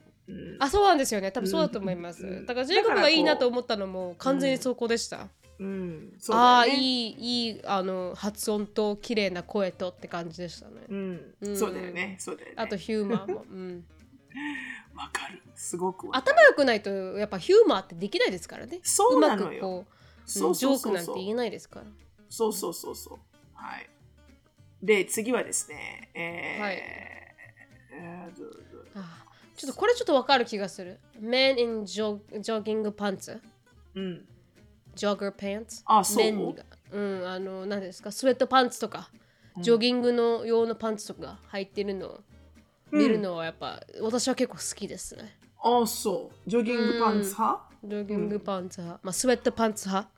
あそうなんですよね。多分そうだと思います、だからジェイコブがいいなと思ったのも完全にそこでした、うん。ね、ああいいいいあの発音と綺麗な声とって感じでしたね、うん、うん、そうだよね。そうだよね。あとヒューマーも。うん。わかる。すごく頭良くないとやっぱヒューマーってできないですからね。そうなのよ。そうジョークなんて言えないですから。そうそうそうそう。はい。で次はですね。えー、はい。えー、ちょっとこれちょっとわかる気がする。Men in jog jogging pants うんジョガーパンツあそう？うん、あの何ですか？スウェットパンツとか、ジョギングの用のパンツとか入ってるのを見るのはやっぱ、うん、私は結構好きですね。ああそう。ジョギングパンツ派、ジョギングパンツ派、まあスウェットパンツ派。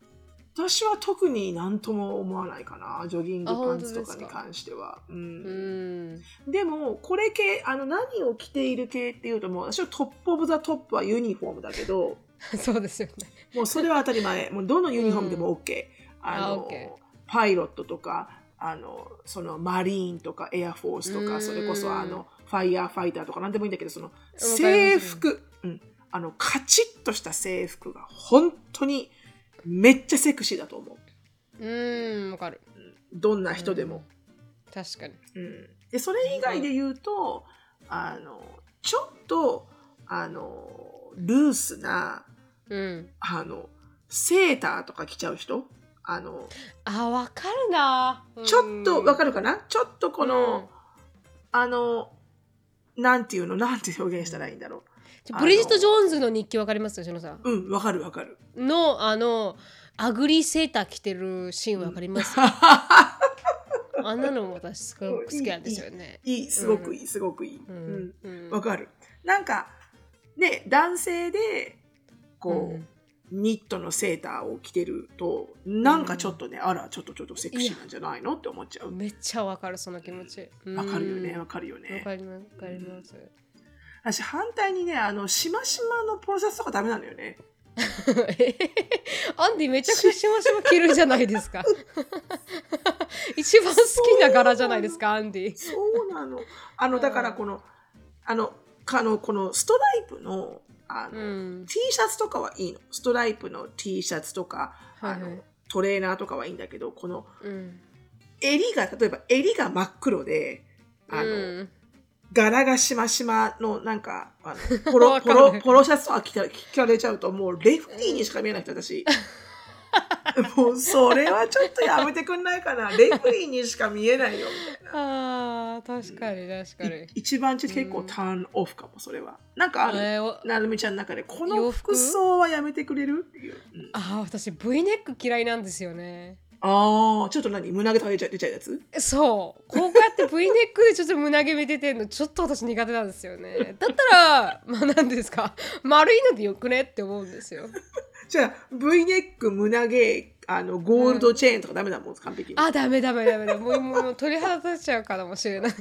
私は特に何とも思わないかなジョギングパンツとかに関しては。うん、でもこれ系あの何を着ている系っていうともう私は top of the top はユニフォームだけど そうですよね。もうそれは当たり前。もうどのユニフォームでも OK、うん、あのパイロットとかあのそのマリーンとかエアフォースとかそれこそあのファイヤーファイターとか何でもいいんだけどその制服、うん、あのカチッとした制服が本当にめっちゃセクシーだと思う。うん、わかる。どんな人でも。確かに。うん。で、それ以外で言うと、あの、ちょっと、あの、ルースな、うん、あの、セーターとか着ちゃう人？あの、あ、わかるな。ちょっと、わかるかな？ちょっとこの、うん、あの、なんていうの？なんて表現したらいいんだろう。ブリジット・ジョーンズの日記わかります？しのさん。うん、わかるわかる。の、あの、アグリーセーター着てるシーンわかります、うん、あんなのも私すごく好きなんですよね。いい、すごくいい、すごくいい。うん。わ、かる。なんか、ね、男性で、こう、ニットのセーターを着てるとなんかちょっとね、うん、あらちょっとちょっとセクシーなんじゃないのって思っちゃう。めっちゃわかるその気持ち。わかるよねわかるよね。わかりますわかります、私反対にねあのしましまのポロシャツとかダメなのよね。アンディめちゃくちゃしましま着るじゃないですか。一番好きな柄じゃないですかアンディ。そうなの。あのだからこのあのあのこのストライプのあの、うん、T シャツとかはいいの？ストライプの T シャツとか、はいはい、あのトレーナーとかはいいんだけどこの、うん、襟が例えば襟が真っ黒であの、うん。柄がしましまのなんか、あのポロ ポロポロシャツとか着かれちゃうと、もうレフティーにしか見えない人だし。もうそれはちょっとやめてくんないかな。レフリーにしか見えないよみたいな。ああ、確かに確かに。一番ち結構ターンオフかも、それは。なんかある、えー、なるみちゃんの中で、この服？装はやめてくれる？っていう。うん、ああ、私 V ネック嫌いなんですよね。ああ、ちょっと何？胸毛とか出ちゃ出ちゃうやつ？そうこうやって V ネックでちょっと胸毛見ててんのちょっと私苦手なんですよねだったらまあ何ですか？丸いのでよくね？って思うんですよじゃあ V ネック胸毛あのゴールドチェーンとかダメだもん、完璧に。あダメダメダメ。だもうもう取り外しちゃうかもしれない。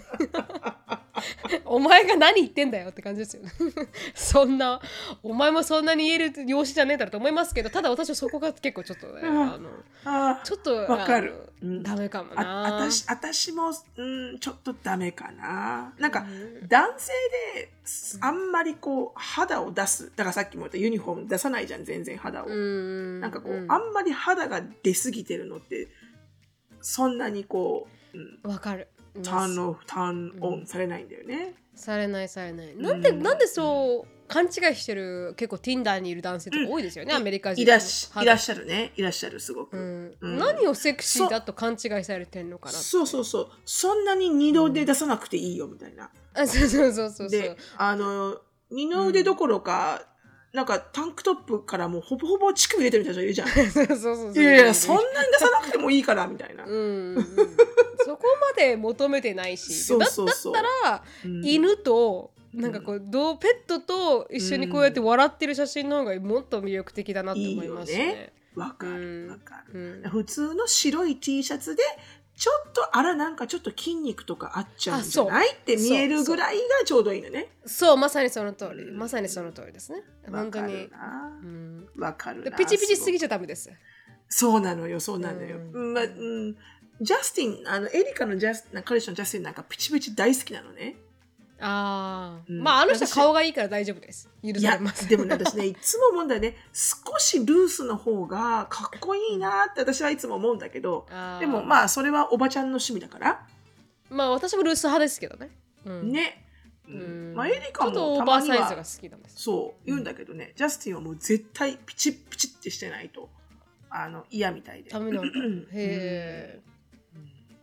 お前が何言ってんだよって感じですよね。そんなお前もそんなに言える容姿じゃねえだろと思いますけどただ私はそこが結構ちょっとねあのあちょっとわかる、うん、ダメかもな。あ私私も、うん、ちょっとダメかな。なんか、うん、男性であんまりこう肌を出す。だからさっきも言ったユニフォーム出さないじゃん全然肌を、うん、なんかこう、あんまり肌が出過ぎてるのってそんなにこうわ、かるターンオフターンオンされないんだよね、されないされない。なんで、なんでそう勘違いしてる結構 Tinder にいる男性とか多いですよね、アメリカ人いらっしいらっしゃるね。いらっしゃるすごく、何をセクシーだと勘違いされてんのかなそうそうそう。そんなに二度で出さなくていいよみたいな、あそうそうそうそう。であの二の腕どころか、なんかタンクトップからもうほぼほぼ乳首出てるみたいな人いるじゃん。そうそうそう。いやいや、そんなに出さなくてもいいからみたいな。うん、うん、そこまで求めてないし。そうそうそう。だったら、うん、犬となんかこう、どうペットと一緒にこうやって笑ってる写真の方がもっと魅力的だなと思いますね。わ、かるわかる、普通の白い T シャツでちょっとあらなんかちょっと筋肉とかあっちゃうんじゃない？って見えるぐらいがちょうどいいのね。そうまさにその通り、まさにその通りですね。本当に。わかるな。ピチピチすぎちゃダメです。そう。なのよそうなのよ、うん。まうん、ジャスティンあのエリカのジャス彼氏のジャスティンなんかピチピチ大好きなのねああ、うん、まああの人顔がいいから大丈夫です。許されます。でもね私ねいつも思うんだよね。少しルースの方がかっこいいなって私はいつも思うんだけど。でもまあそれはおばちゃんの趣味だから。まあ私もルース派ですけどね、うん、ね。うん、まあ、エリカもたまにはそう言うんだけどね、ジャスティンはもう絶対ピチピチってしてないとあの嫌みたいで。ダメなんだ。へえ、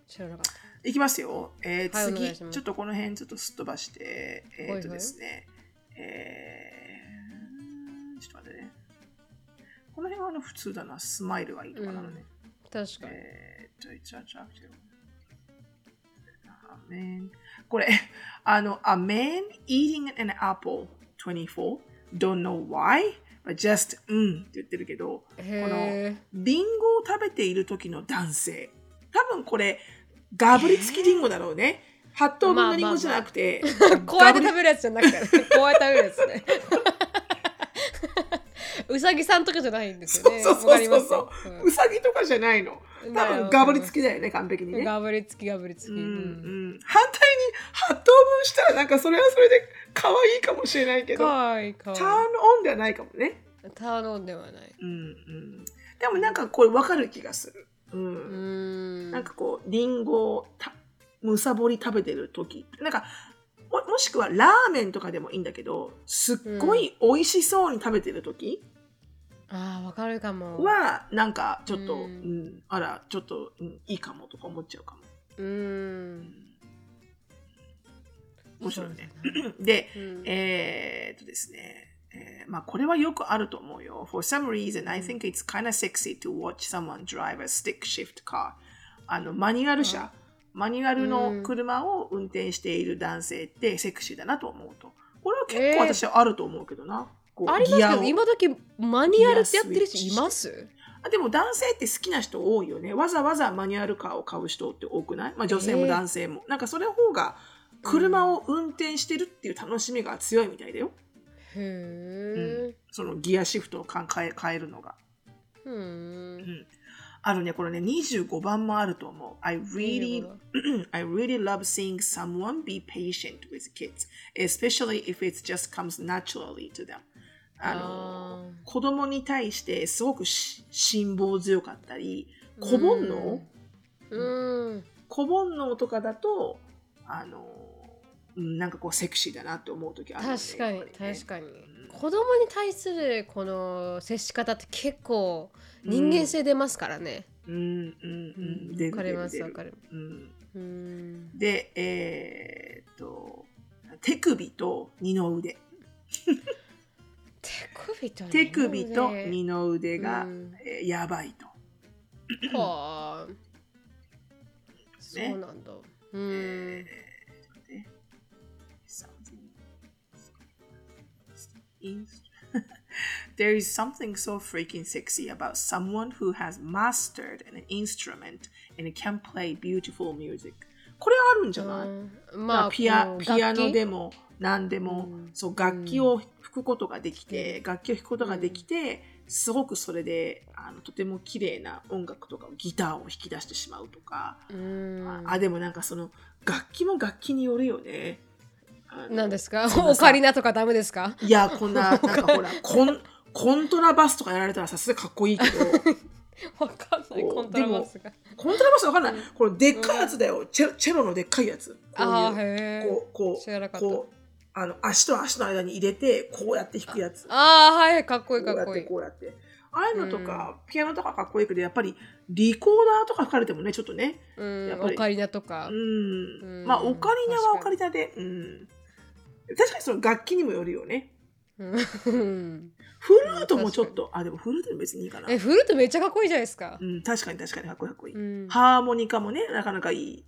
知らなかったいきますよ。えー、次、はい、ちょっとこの辺ちょっとすっ飛ばして、えっ、ー、とですね、はいはい、えー、ちょっと待ってね。この辺はあの普通だな。スマイルはいいのかな、ね、こ確かに。えー、っと、it's attractive. A man. これ、あの、a man eating an apple 24 don't know why but just うんって言ってるけど、このリンゴを食べている時の男性。多分これ、ガブリ付きリンゴだろうね。8等分のリンゴじゃなくて、こうやって食べるやつじゃなくて、こうやって食べるやつね。うさぎさんとかじゃないんですよね。そうそうそうそう、うん、うさぎとかじゃないの。多分ガブリ付きだよね、完璧にね。ガブリ付き、ガブリ付き。うん、うん、反対に8等分したらなんかそれはそれで可愛いかもしれないけど、かわいいかわいいターンオンではないかもね。ターンオンではない。うんうん。でもなんかこれ分かる気がする。うん。うん。なんかこう、リンゴをたむさぼり食べてる時。なんかももしくはラーメンとかでもいいんだけどすっごい美味しそうに食べてる時、ああわかるかも。はなんかちょっと、うん、うん、あらちょっと、うん、いいかもとか思っちゃうかも。うん。面白いね。で、うん、えー、っとですねえー、まあこれはよくあると思うよ。For some reason, I think it's kind of sexy to watch someone drive a stick shift car. あの、マニュアル車、マニュアルの車を運転している男性ってセクシーだなと思うと。これは結構私はあると思うけどな。えー、ありますけど、今時マニュアルってやってる人います？あでも男性って好きな人多いよね。わざわざマニュアルカーを買う人って多くない？まあ女性も男性も。えー、なんかそれの方が車を運転してるっていう楽しみが強いみたいだよ。へえ、うん、そのギアシフトを変え変えるのが。うん、あるね、これね、25番もあると思う。I really, I really love seeing someone be patient with kids, especially if it just comes naturally to them. あの、子供に対してすごく辛抱強かったり、子煩悩、うん、子煩悩とかだと、あの、なんかこうセクシーだなって思う時ある、ね、確かに、ね、確かに。子供に対するこの接し方って結構人間性出ますからね。うんうんうん。わかりますわかる。うん。で、えー、っと、手首と二の腕。手首と手首と二の腕が、うん、えー、やばいと。はあ。そうなんだ。うん。えー There is something so freaking sexy about someone who has mastered an instrument and can play beautiful music. これあるんじゃない、まあ、ピアピアノでも何でも、うん、そう楽器を弾くことができて、うん、楽器を弾くことができて、すごくそれであのとても綺麗な音楽とかギターを弾き出してしまうとか、うん、あでもなんかその楽器も楽器によるよね。何ですか？オカリナとかダメですか？いやこんななんかほらこんコントラバスとかやられたらさすがかっこいいけど。わかんないコントラバスが。コントラバスわかんない、うん、これでっかいやつだよ、チェチェロのでっかいやつ。ああへえこうこうこうあの足と足の間に入れてこうやって弾くやつ。ああはいかっこいいかっこいい。こうやって。ああいうのとか、うん、ピアノとかかっこいいけどやっぱりリコーダーとか吹かれてもねちょっとね、うん、やっぱり。オカリナとか。うん、まあオカリナはオカリナでうん確かにその楽器にもよるよねフルートもちょっと、あ、でもフルート別にいいかな。え、フルートめっちゃかっこいいじゃないですか。うん、確かに確かにかっこいいかっこいい。うん、ハーモニカもね、なかなかいい。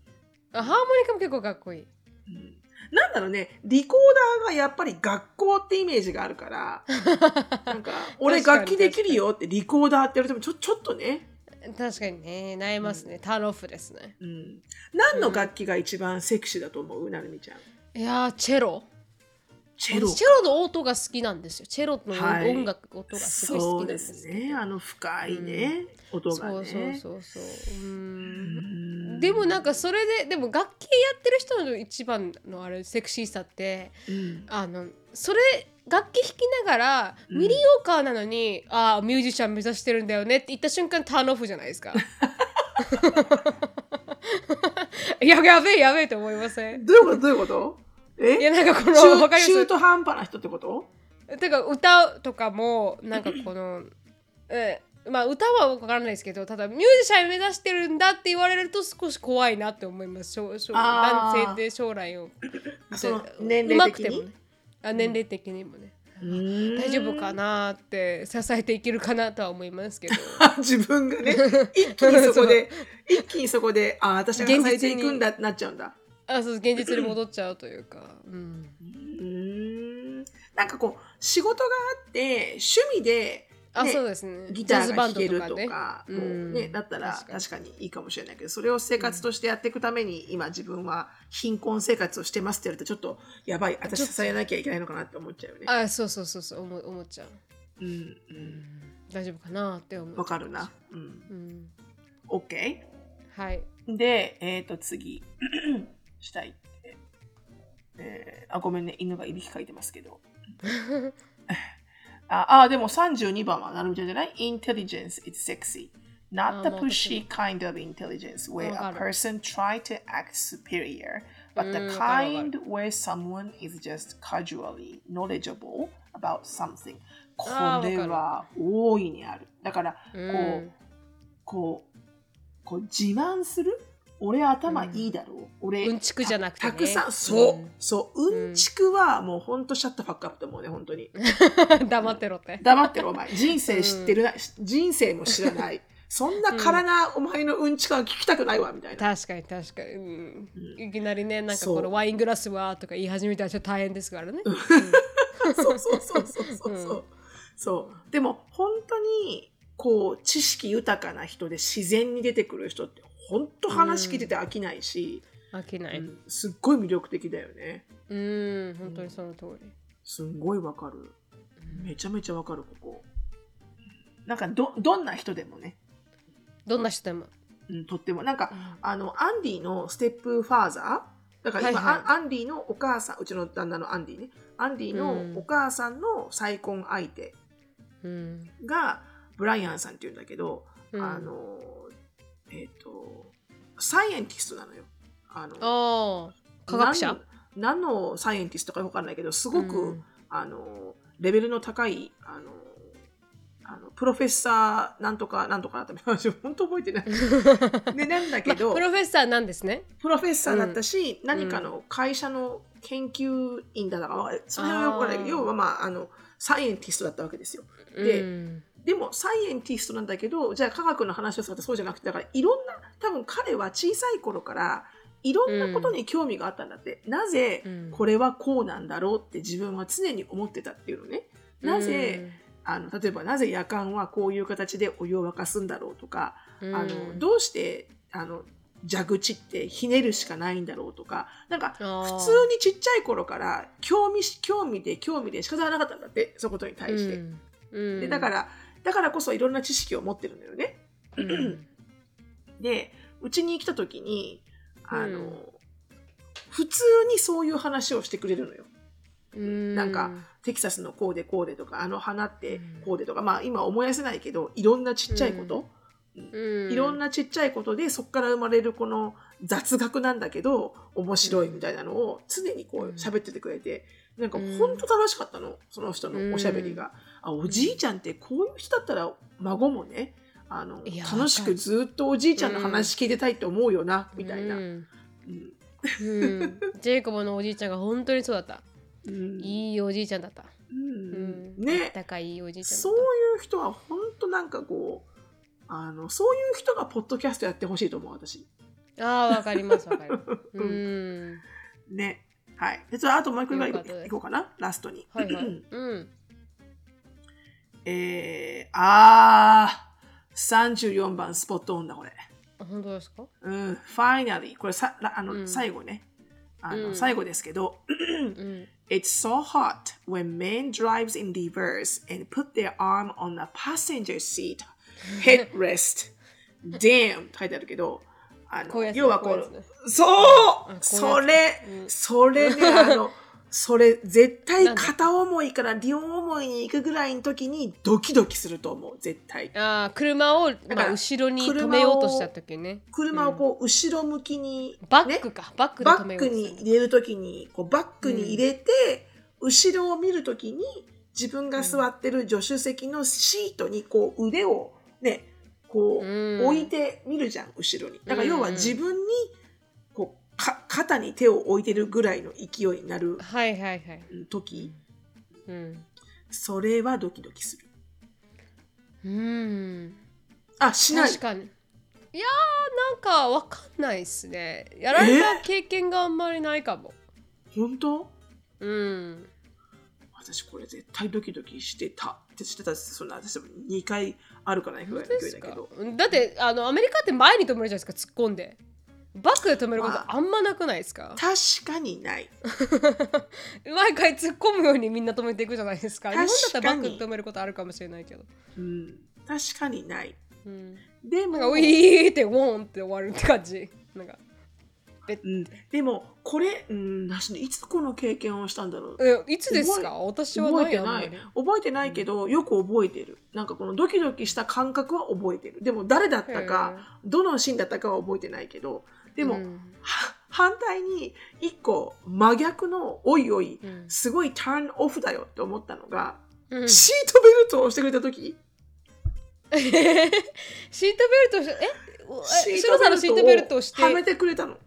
あ、ハーモニカも結構かっこいい。うん、なんだろうね、リコーダーがやっぱり学校ってイメージがあるから、なんか、俺楽器できるよってリコーダーって言われてもちょちょっとね。確かにね、悩ますね。うん、ターンオフですね。うん。何の楽器が一番セクシーだと思う、なるみちゃん。いやチェロ。チェロ。チェロの音が好きなんですよ。チェロの音楽、はい、音がすごい好きなんですね。あの深いね、うん、音がね。そうそうそうそう。うん。でもなんかそれででも楽器やってる人の一番のあれセクシーさって、うん、あのそれ楽器弾きながら、ミリオーカーなのにああミュージシャン目指してるんだよねって言った瞬間ターンオフじゃないですか。や やべえやべえと思いません？どういうこと？どういうこと？え？いやなんかこの中中途半端な人ってこと？てか歌とかもなんかこの えまあ歌は分からないですけどただミュージシャン目指してるんだって言われると少し怖いなって思います。男性で将来を。年齢的に、ね、あ年齢的にもね、大丈夫かなって支えていけるかなとは思いますけど。自分がね一気にそこで 一気にそこであ私が支えていくんだってなっちゃうんだあそう現実に戻っちゃうというか。うん。うん。なんかこう仕事があって趣味であそうですね。ギターが弾けるとかもうね、だったら確かに。いいかもしれないけどそれを生活としてやっていくために、今自分は貧困生活をしてますって言われるとちょっとやばい。私支えなきゃいけないのかなって思っちゃうよね。あそうそうそうそう思思っちゃう。うん、うん、大丈夫かなって思う。わかるな。うん、うん、OK はい。でえっ、ー、と次したいって、えー、あごめんね犬がいびきかいてますけどああ、でも32番はなるみちゃんじゃない ?Intelligence is sexy. Not the pushy kind of intelligence where a person try to act superior, but the kind where someone is just casually knowledgeable about something. これは大いにある。だから、こう、こう、こう自慢する俺頭いいだろ？う、うん、俺うんちくじゃなくて、ね、たくさんそう、うん、そううん。ちくはもうほんとシャットファックアップと思うね本当に。黙ってろって。黙ってろお前。人生知ってるな、うん、人生も知らない。そんな空なお前のうんちくは聞きたくないわみたいな。確かに確かに、うん、いきなりねなんかこのワイングラスはとか言い始めたらちょっと大変ですからね、そうそうそうそうそうそう、そう。でも本当にこう知識豊かな人で自然に出てくる人って本当話聞いてて飽きないし、飽きない、うん、すっごい魅力的だよね。うん本当にその通り、すんごいわかる。めちゃめちゃわかるここ。なんかどどんな人でもね。どんな人でも、うん、とっても。なんか、うん、あのアンディのステップファーザー。だから今、はいはい、アンディのお母さんうちの旦那のアンディね。アンディのお母さんの再婚相手が、ブライアンさんっていうんだけど、うん、あのえっ、ー、と、サイエンティストなのよ。あの科学者？何のサイエンティストか分かんないけど、すごく、うん、あのレベルの高いあのあのプロフェッサーなんとかなんとかなった 私本当覚えてない。でなんだけど、まプロフェッサーなんですね。プロフェッサーだったし、うん、何かの会社の研究員だから、それはよくない要はまああのサイエンティストだったわけですよ。で、うん、でもサイエンティストなんだけどじゃあ科学の話をするとそうじゃなくてだからいろんな多分彼は小さい頃からいろんなことに興味があったんだって、うん、なぜこれはこうなんだろうって自分は常に思ってたっていうのね。なぜ、うん、あの例えばなぜ夜間はこういう形でお湯を沸かすんだろうとか、うん、あのどうしてあの蛇口ってひねるしかないんだろうとかなんか普通にちっちゃい頃から興味興味で興味で仕方がなかったんだってそことに対して。でだからだからこそいろんな知識を持ってるんだよね。うん、で、うちに来た時に、あの、うん、普通にそういう話をしてくれるのよ。うん、なんか、テキサスのこうでこうでとか、あの花ってこうでとか、まあ今思い出せないけど、いろんなちっちゃいこと、いろんなちっちゃいことでそこから生まれるこの雑学なんだけど面白いみたいなのを常にこう喋っててくれて、なんか本当楽しかったの、その人のおしゃべりが。あ、おじいちゃんってこういう人だったら孫もね、あの、楽しくずっとおじいちゃんの話聞いてたいって思うよな、みたいな。うん。ジェイコブのおじいちゃんが本当にそうだった。うん、いいおじいちゃんだった。うん。ね。高いおじいちゃんそういう人は本当なんかこう、あの、そういう人がポッドキャストやってほしいと思う、私。ああ、わかります、わかります。うん。ね。はい。で、あともう一個ぐらいいこうかな、ラストに。はいはい。うん。えー、あー、34番スポットオンだ、これ。本当ですか？うん、ファイナリー。これさ、あの、うん、最後ね。あの、うん、最後ですけど、うん、It's so hot when men drives in reverse and put their arm on the passenger seat, headrest. Damn! って書いてあるけど、あの要はこう、そうそれ、それね、あの、それ絶対片思いから両思いに行くぐらいの時にドキドキすると思う絶対。ああ車を、まあ、後ろに止めようとした時ね。車をこう後ろ向きに、ね、バックかバックバックに入れる時にこうバックに入れて、うん、後ろを見る時に自分が座ってる助手席のシートにこう腕をねこう置いてみるじゃん後ろにだから要は自分にこうか肩に手を置いてるぐらいの勢いになる時、はいはいはい、うん、それはドキドキする。うん。あ、しない。確かに。いやー、なんかわかんないっすね。やられた経験があんまりないかも。本当？うん。私これ絶対ドキドキしてたってしてたそんな私2回あるかないぐらだけど。だってあのアメリカって前に止めるじゃないですか突っ込んで。バックで止めることあ。んまなくないですか、確かにない。毎回突っ込むようにみんな止めていくじゃないですか。日本だったらバックで止めることあるかもしれないけど、うん。確かにない。うん、でも。なんかウィーってウォンって終わるって感じ。なんかうん、でもこれ、うん、なしねいつこの経験をしたんだろう。えいつですか？私は覚えてない。覚えてないけど、よく覚えてる。なんかこのドキドキした感覚は覚えてる。でも誰だったかどのシーンだったかは覚えてないけどでも、うん。は反対に一個真逆のおいおいうん。すごいターンオフだよって思ったのが、うん。シートベルトをしてくれた時。シートベルトしえ？えシートベルトをはめてくれたの。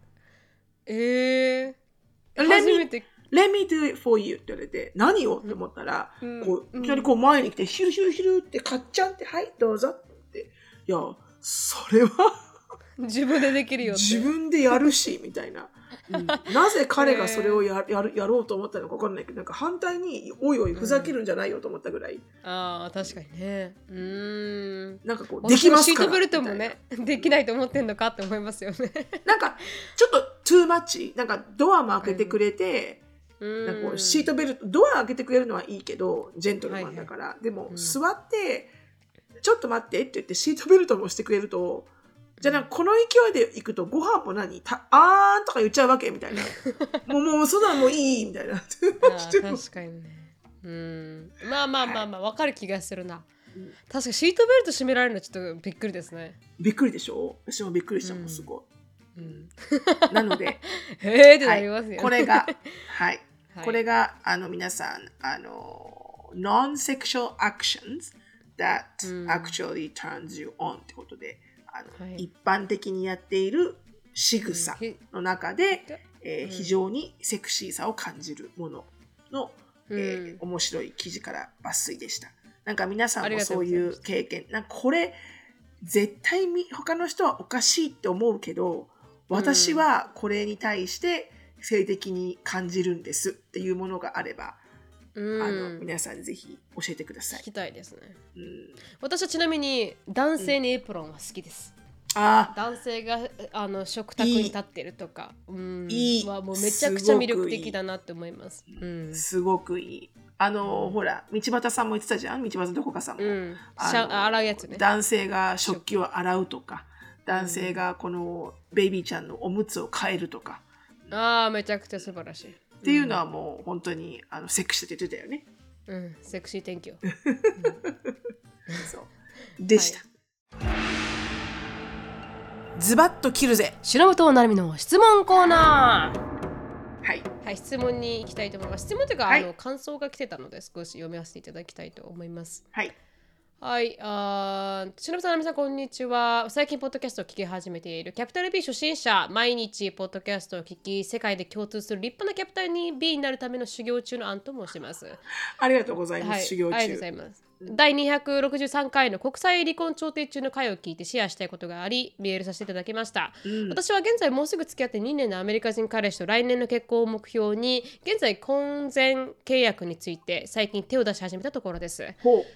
えー、初めて。let me do it for you って言われて、何を？って思ったら、うん。こううん。いきなりこう前に来て、ヒュルヒュルヒュルってカッチャンって、はい、どうぞって。いや、それは 自分でできるよ自分でやるし、みたいな。うんなぜ彼がそれをややるやろうと思ったのか分かんないけど、なんか反対に、おいおい、ふざけるんじゃないよと思ったぐらい、ああ確かにねうーんなんかこう、できますから。シートベルトもねできないと思ってんのかって思いますよねな。なんか、ちょっと、トゥーマッチ。なんか、ドアも開けてくれて、なんかこうシートベルト、ドア開けてくれるのはいいけど、ジェントルマンだから。でも、うん座って、ちょっと待ってって言って、シートベルトもしてくれると、じゃあこの勢いで行くと、ご飯も何？たあーんとか言っちゃうわけみたいな。もう、もう、そんなのもういいみたいな。確かにね。うん。まあまあまあまあわかる気がするな、うん。確かにシートベルト締められるのちょっとびっくりですね、びっくりでしょ？私もびっくりしたもん、うん。すごうん、い。なので、へえってはないりますよね、これが、はい。はい。これが、あの、皆さん、あの、non-sexual actions that うん。actually turns you on ってことで、あの、はい。一般的にやっている仕うん。草ひの中で、えーうん非常にセクシーさを感じるものの、えーうん。面白い記事から抜粋でした。なんか皆さんもそういう経験、なんかこれ、絶対み他の人はおかしいって思うけど、私はこれに対して性的に感じるんですっていうものがあれば、うん。あの皆さんぜひ教えてください。聞。きたいですね。うん、私はちなみに男性にエプロンは好きです、あ男性があの食卓に立ってるとか。うん。いい。はもうめちゃくちゃ魅力的だなって思います。うん。あ、すごくいい。あの、ほら、道端さんも言ってたじゃん道端どこかさんも。うん、あ洗うやつね。男性が食器を洗うとか、男性がこのベイビーちゃんのおむつを変えるとか、ああめちゃくちゃ素晴らしいっていうのはもう本当にあのセクシーって言ってたよね。うんセクシー天気をそうでした。ズバッと切るぜ。白本なるみの質問コーナーはい。はい質問に行きたいと思います質問というか、はいあの感想が来てたので少し読み合わせていただきたいと思いますはい。はい、あー、しのぶさん、なみさん、こんにちは。最近、ポッドキャストを聞き始めているキャピタル B 初心者、毎日、ポッドキャストを聞き、世界で共通する立派なキャピタルに B になるための修行中のアンと申します。ありがとうございます。はい、修行中。ありがとうございます。第263回の国際離婚調停中の回を聞いてシェアしたいことがあり、メールさせていただきました。うん私は現在もうすぐ付き合って2年のアメリカ人彼氏と来年の結婚を目標に、現在婚前契約について最近手を出し始めたところです。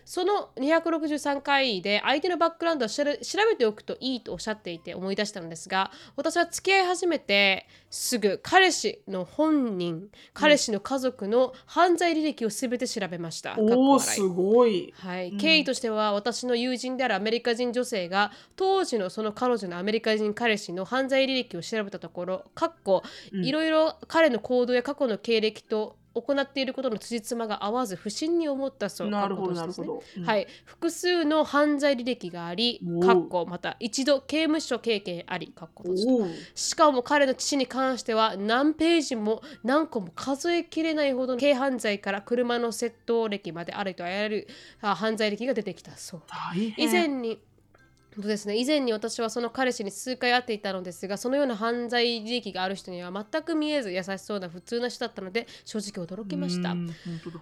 その263回で相手のバックグラウンドを調べ調べておくといいとおっしゃっていて思い出したのですが私は付き合い始めてすぐ彼氏の本人彼氏の家族の犯罪履歴を全て調べました。おお、笑い。すごい。はい、経緯としては私の友人であるアメリカ人女性が当時のその彼女のアメリカ人彼氏の犯罪履歴を調べたところかっこいろいろ彼の行動や過去の経歴と行っていることの辻褄が合わず不審に思ったそうなるほど、なるほど。うんはい、複数の犯罪履歴がありかっこまた一度刑務所経験あり、かっこ。しかも彼の父に関しては何ページも何個も数えきれないほどの軽犯罪から車の窃盗歴まであるとあらゆるあ犯罪歴が出てきたそう。以前にそうですね。以前に私はその彼氏に数回会っていたのですがそのような犯罪利益がある人には全く見えず優しそうな普通な人だったので正直驚きました。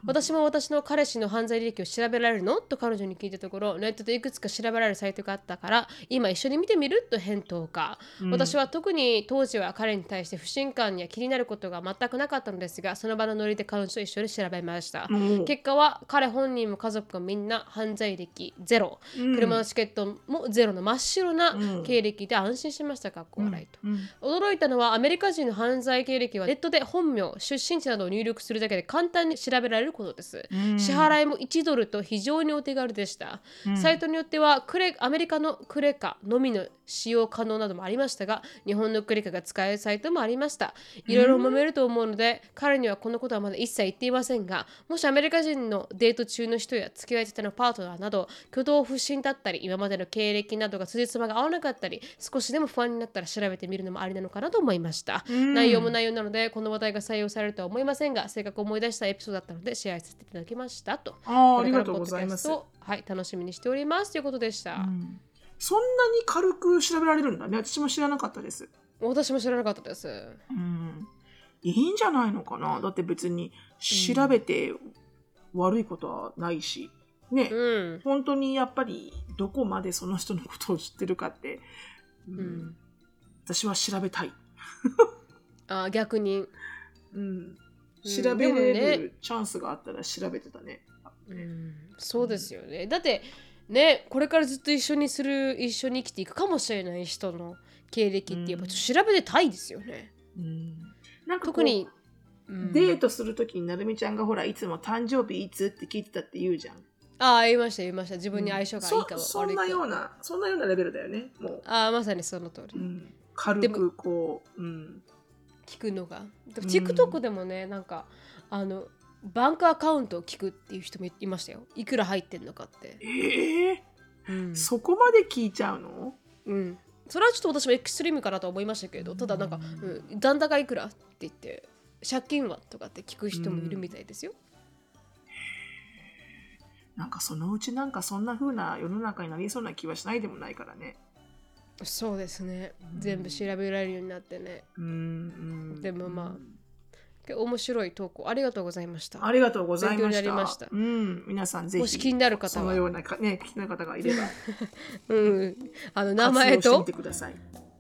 私も私の彼氏の犯罪履歴を調べられるの？と彼女に聞いたところネットでいくつか調べられるサイトがあったから今一緒に見てみる？と返答か、うん、私は特に当時は彼に対して不信感や気になることが全くなかったのですがその場のノリで彼女と一緒に調べました、うん、結果は彼本人も家族もみんな犯罪歴ゼロ、うん、車のチケットもゼロの真っ白な経歴で安心しましたかっこ笑いと、驚いたのはアメリカ人の犯罪経歴はネットで本名出身地などを入力するだけで簡単に調べられることです、支払いも1ドルと非常にお手軽でした、サイトによってはクレアメリカのクレカのみの使用可能などもありましたが日本のクレカが使えるサイトもありました。いろいろ揉めると思うので、彼にはこのことはまだ一切言っていませんがもしアメリカ人のデート中の人や付き合いてたのパートナーなど挙動不審だったり今までの経歴などが辻褄が合わなかったり少しでも不安になったら調べてみるのもありなのかなと思いました、内容も内容なのでこの話題が採用されるとは思いませんが性格を思い出したエピソードだったのでシェアさせていただきましたとあありがとうございますはい楽しみにしておりますということでした、うんそんなに軽く調べられるんだね。私も知らなかったです。私も知らなかったです。うん。いいんじゃないのかなだって別に調べて悪いことはないし。ね、うん、本当にやっぱりどこまでその人のことを知ってるかって、うん、うん、私は調べたい。あ逆に。うん。調べれるチャンスがあったら調べてたね。うん、そうですよね。だってねこれからずっと一緒にする一緒に生きていくかもしれない人の経歴ってやっぱ調べてたいですよね。うん、なんか特に、うん、デートする時になるみちゃんがほらいつも誕生日いつって聞いてたって言うじゃん。ああ言いました言いました。自分に相性がいいかも、うん、そそんなようなそんなようなレベルだよね。もう。ああまさにその通り、うん、軽くこう、うん、聞くのが。でも TikTok でもね、なんかあのバンクアカウントを聞くっていう人もいましたよ。いくら入ってんのかって。ええー？うん、そこまで聞いちゃうの？うん。それはちょっと私もエクストリームかなと思いましたけどただなんか、うん、残高いくらって言って借金はとかって聞く人もいるみたいですよ、うん、なんかそのうちなんかそんな風な世の中になりそうな気はしないでもないからね。そうですね、全部調べられるようになってね、うん、でもまあ面白い投稿。ありがとうございました。ありがとうございました。した。うん、皆さんぜひもし気になる方は。そのようなね気になる方がいれば、うん、あの名前と？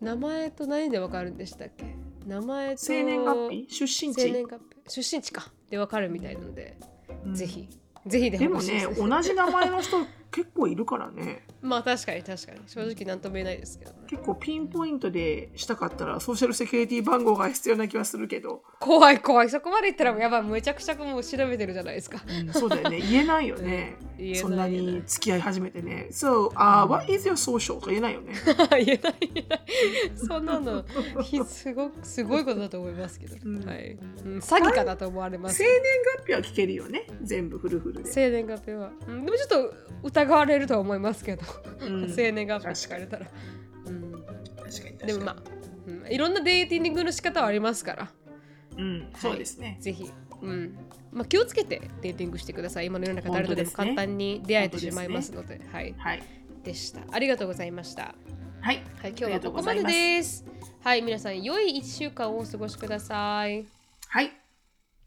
名前と何でわかるんでしたっけ？名前と生年月日、出身地、生年月日、出身地か。でわかるみたいなので、うん、ぜひぜひででもね同じ名前の人結構いるからね。まあ確かに確かに。正直何とも言えないですけど、ね、結構ピンポイントでしたかったらソーシャルセキュリティ番号が必要な気はするけど。怖い怖い。そこまで言ったらやばいめちゃくちゃもう調べてるじゃないですか、うん、そうだよね。言えないよね、うん、そんなに付き合い始めてね。So、uh, what is your social? と言えないよね。言えない。言えないそんなのすごすごいことだと思いますけど、うん、はい、詐欺かなと思われます。生年月日は聞けるよね。全部フルフルで。生年月日は、でもちょっと疑われるとは思いますけど、うん、生年月日聞かれたら。うん、確かにでもまあ、うん、いろんなデーティングの仕方はありますから。うん、そうですね。ぜひ、うんまあ、気をつけてデーティングしてください。今の世の中誰とでも簡単に出会えてしまいますので。でね、はい、はい。でした。ありがとうございました。はい。はい、今日はここまでです。はい、皆さん、良い1週間をお過ごしください。はい。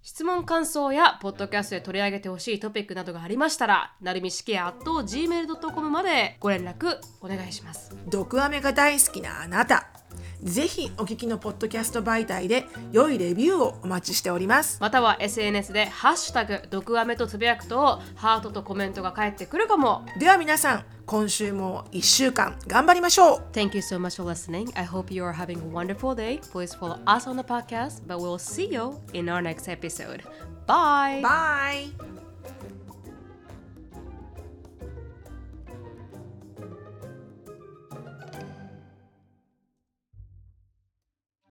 質問感想やポッドキャストで取り上げてほしいトピックなどがありましたらなるみしきや gmail.com までご連絡お願いします。毒アメが大好きなあなた。ぜひお聞きのポッドキャスト媒体で良いレビューをお待ちしておりますまたは SNS で「ハッシュタグ毒アメ」とつぶやくとハートとコメントが返ってくるかもでは皆さん今週も1週間頑張りましょう Thank you so much for listening I hope you are having a wonderful day Please follow us on the podcast but we'll see you in our next episode Bye Bye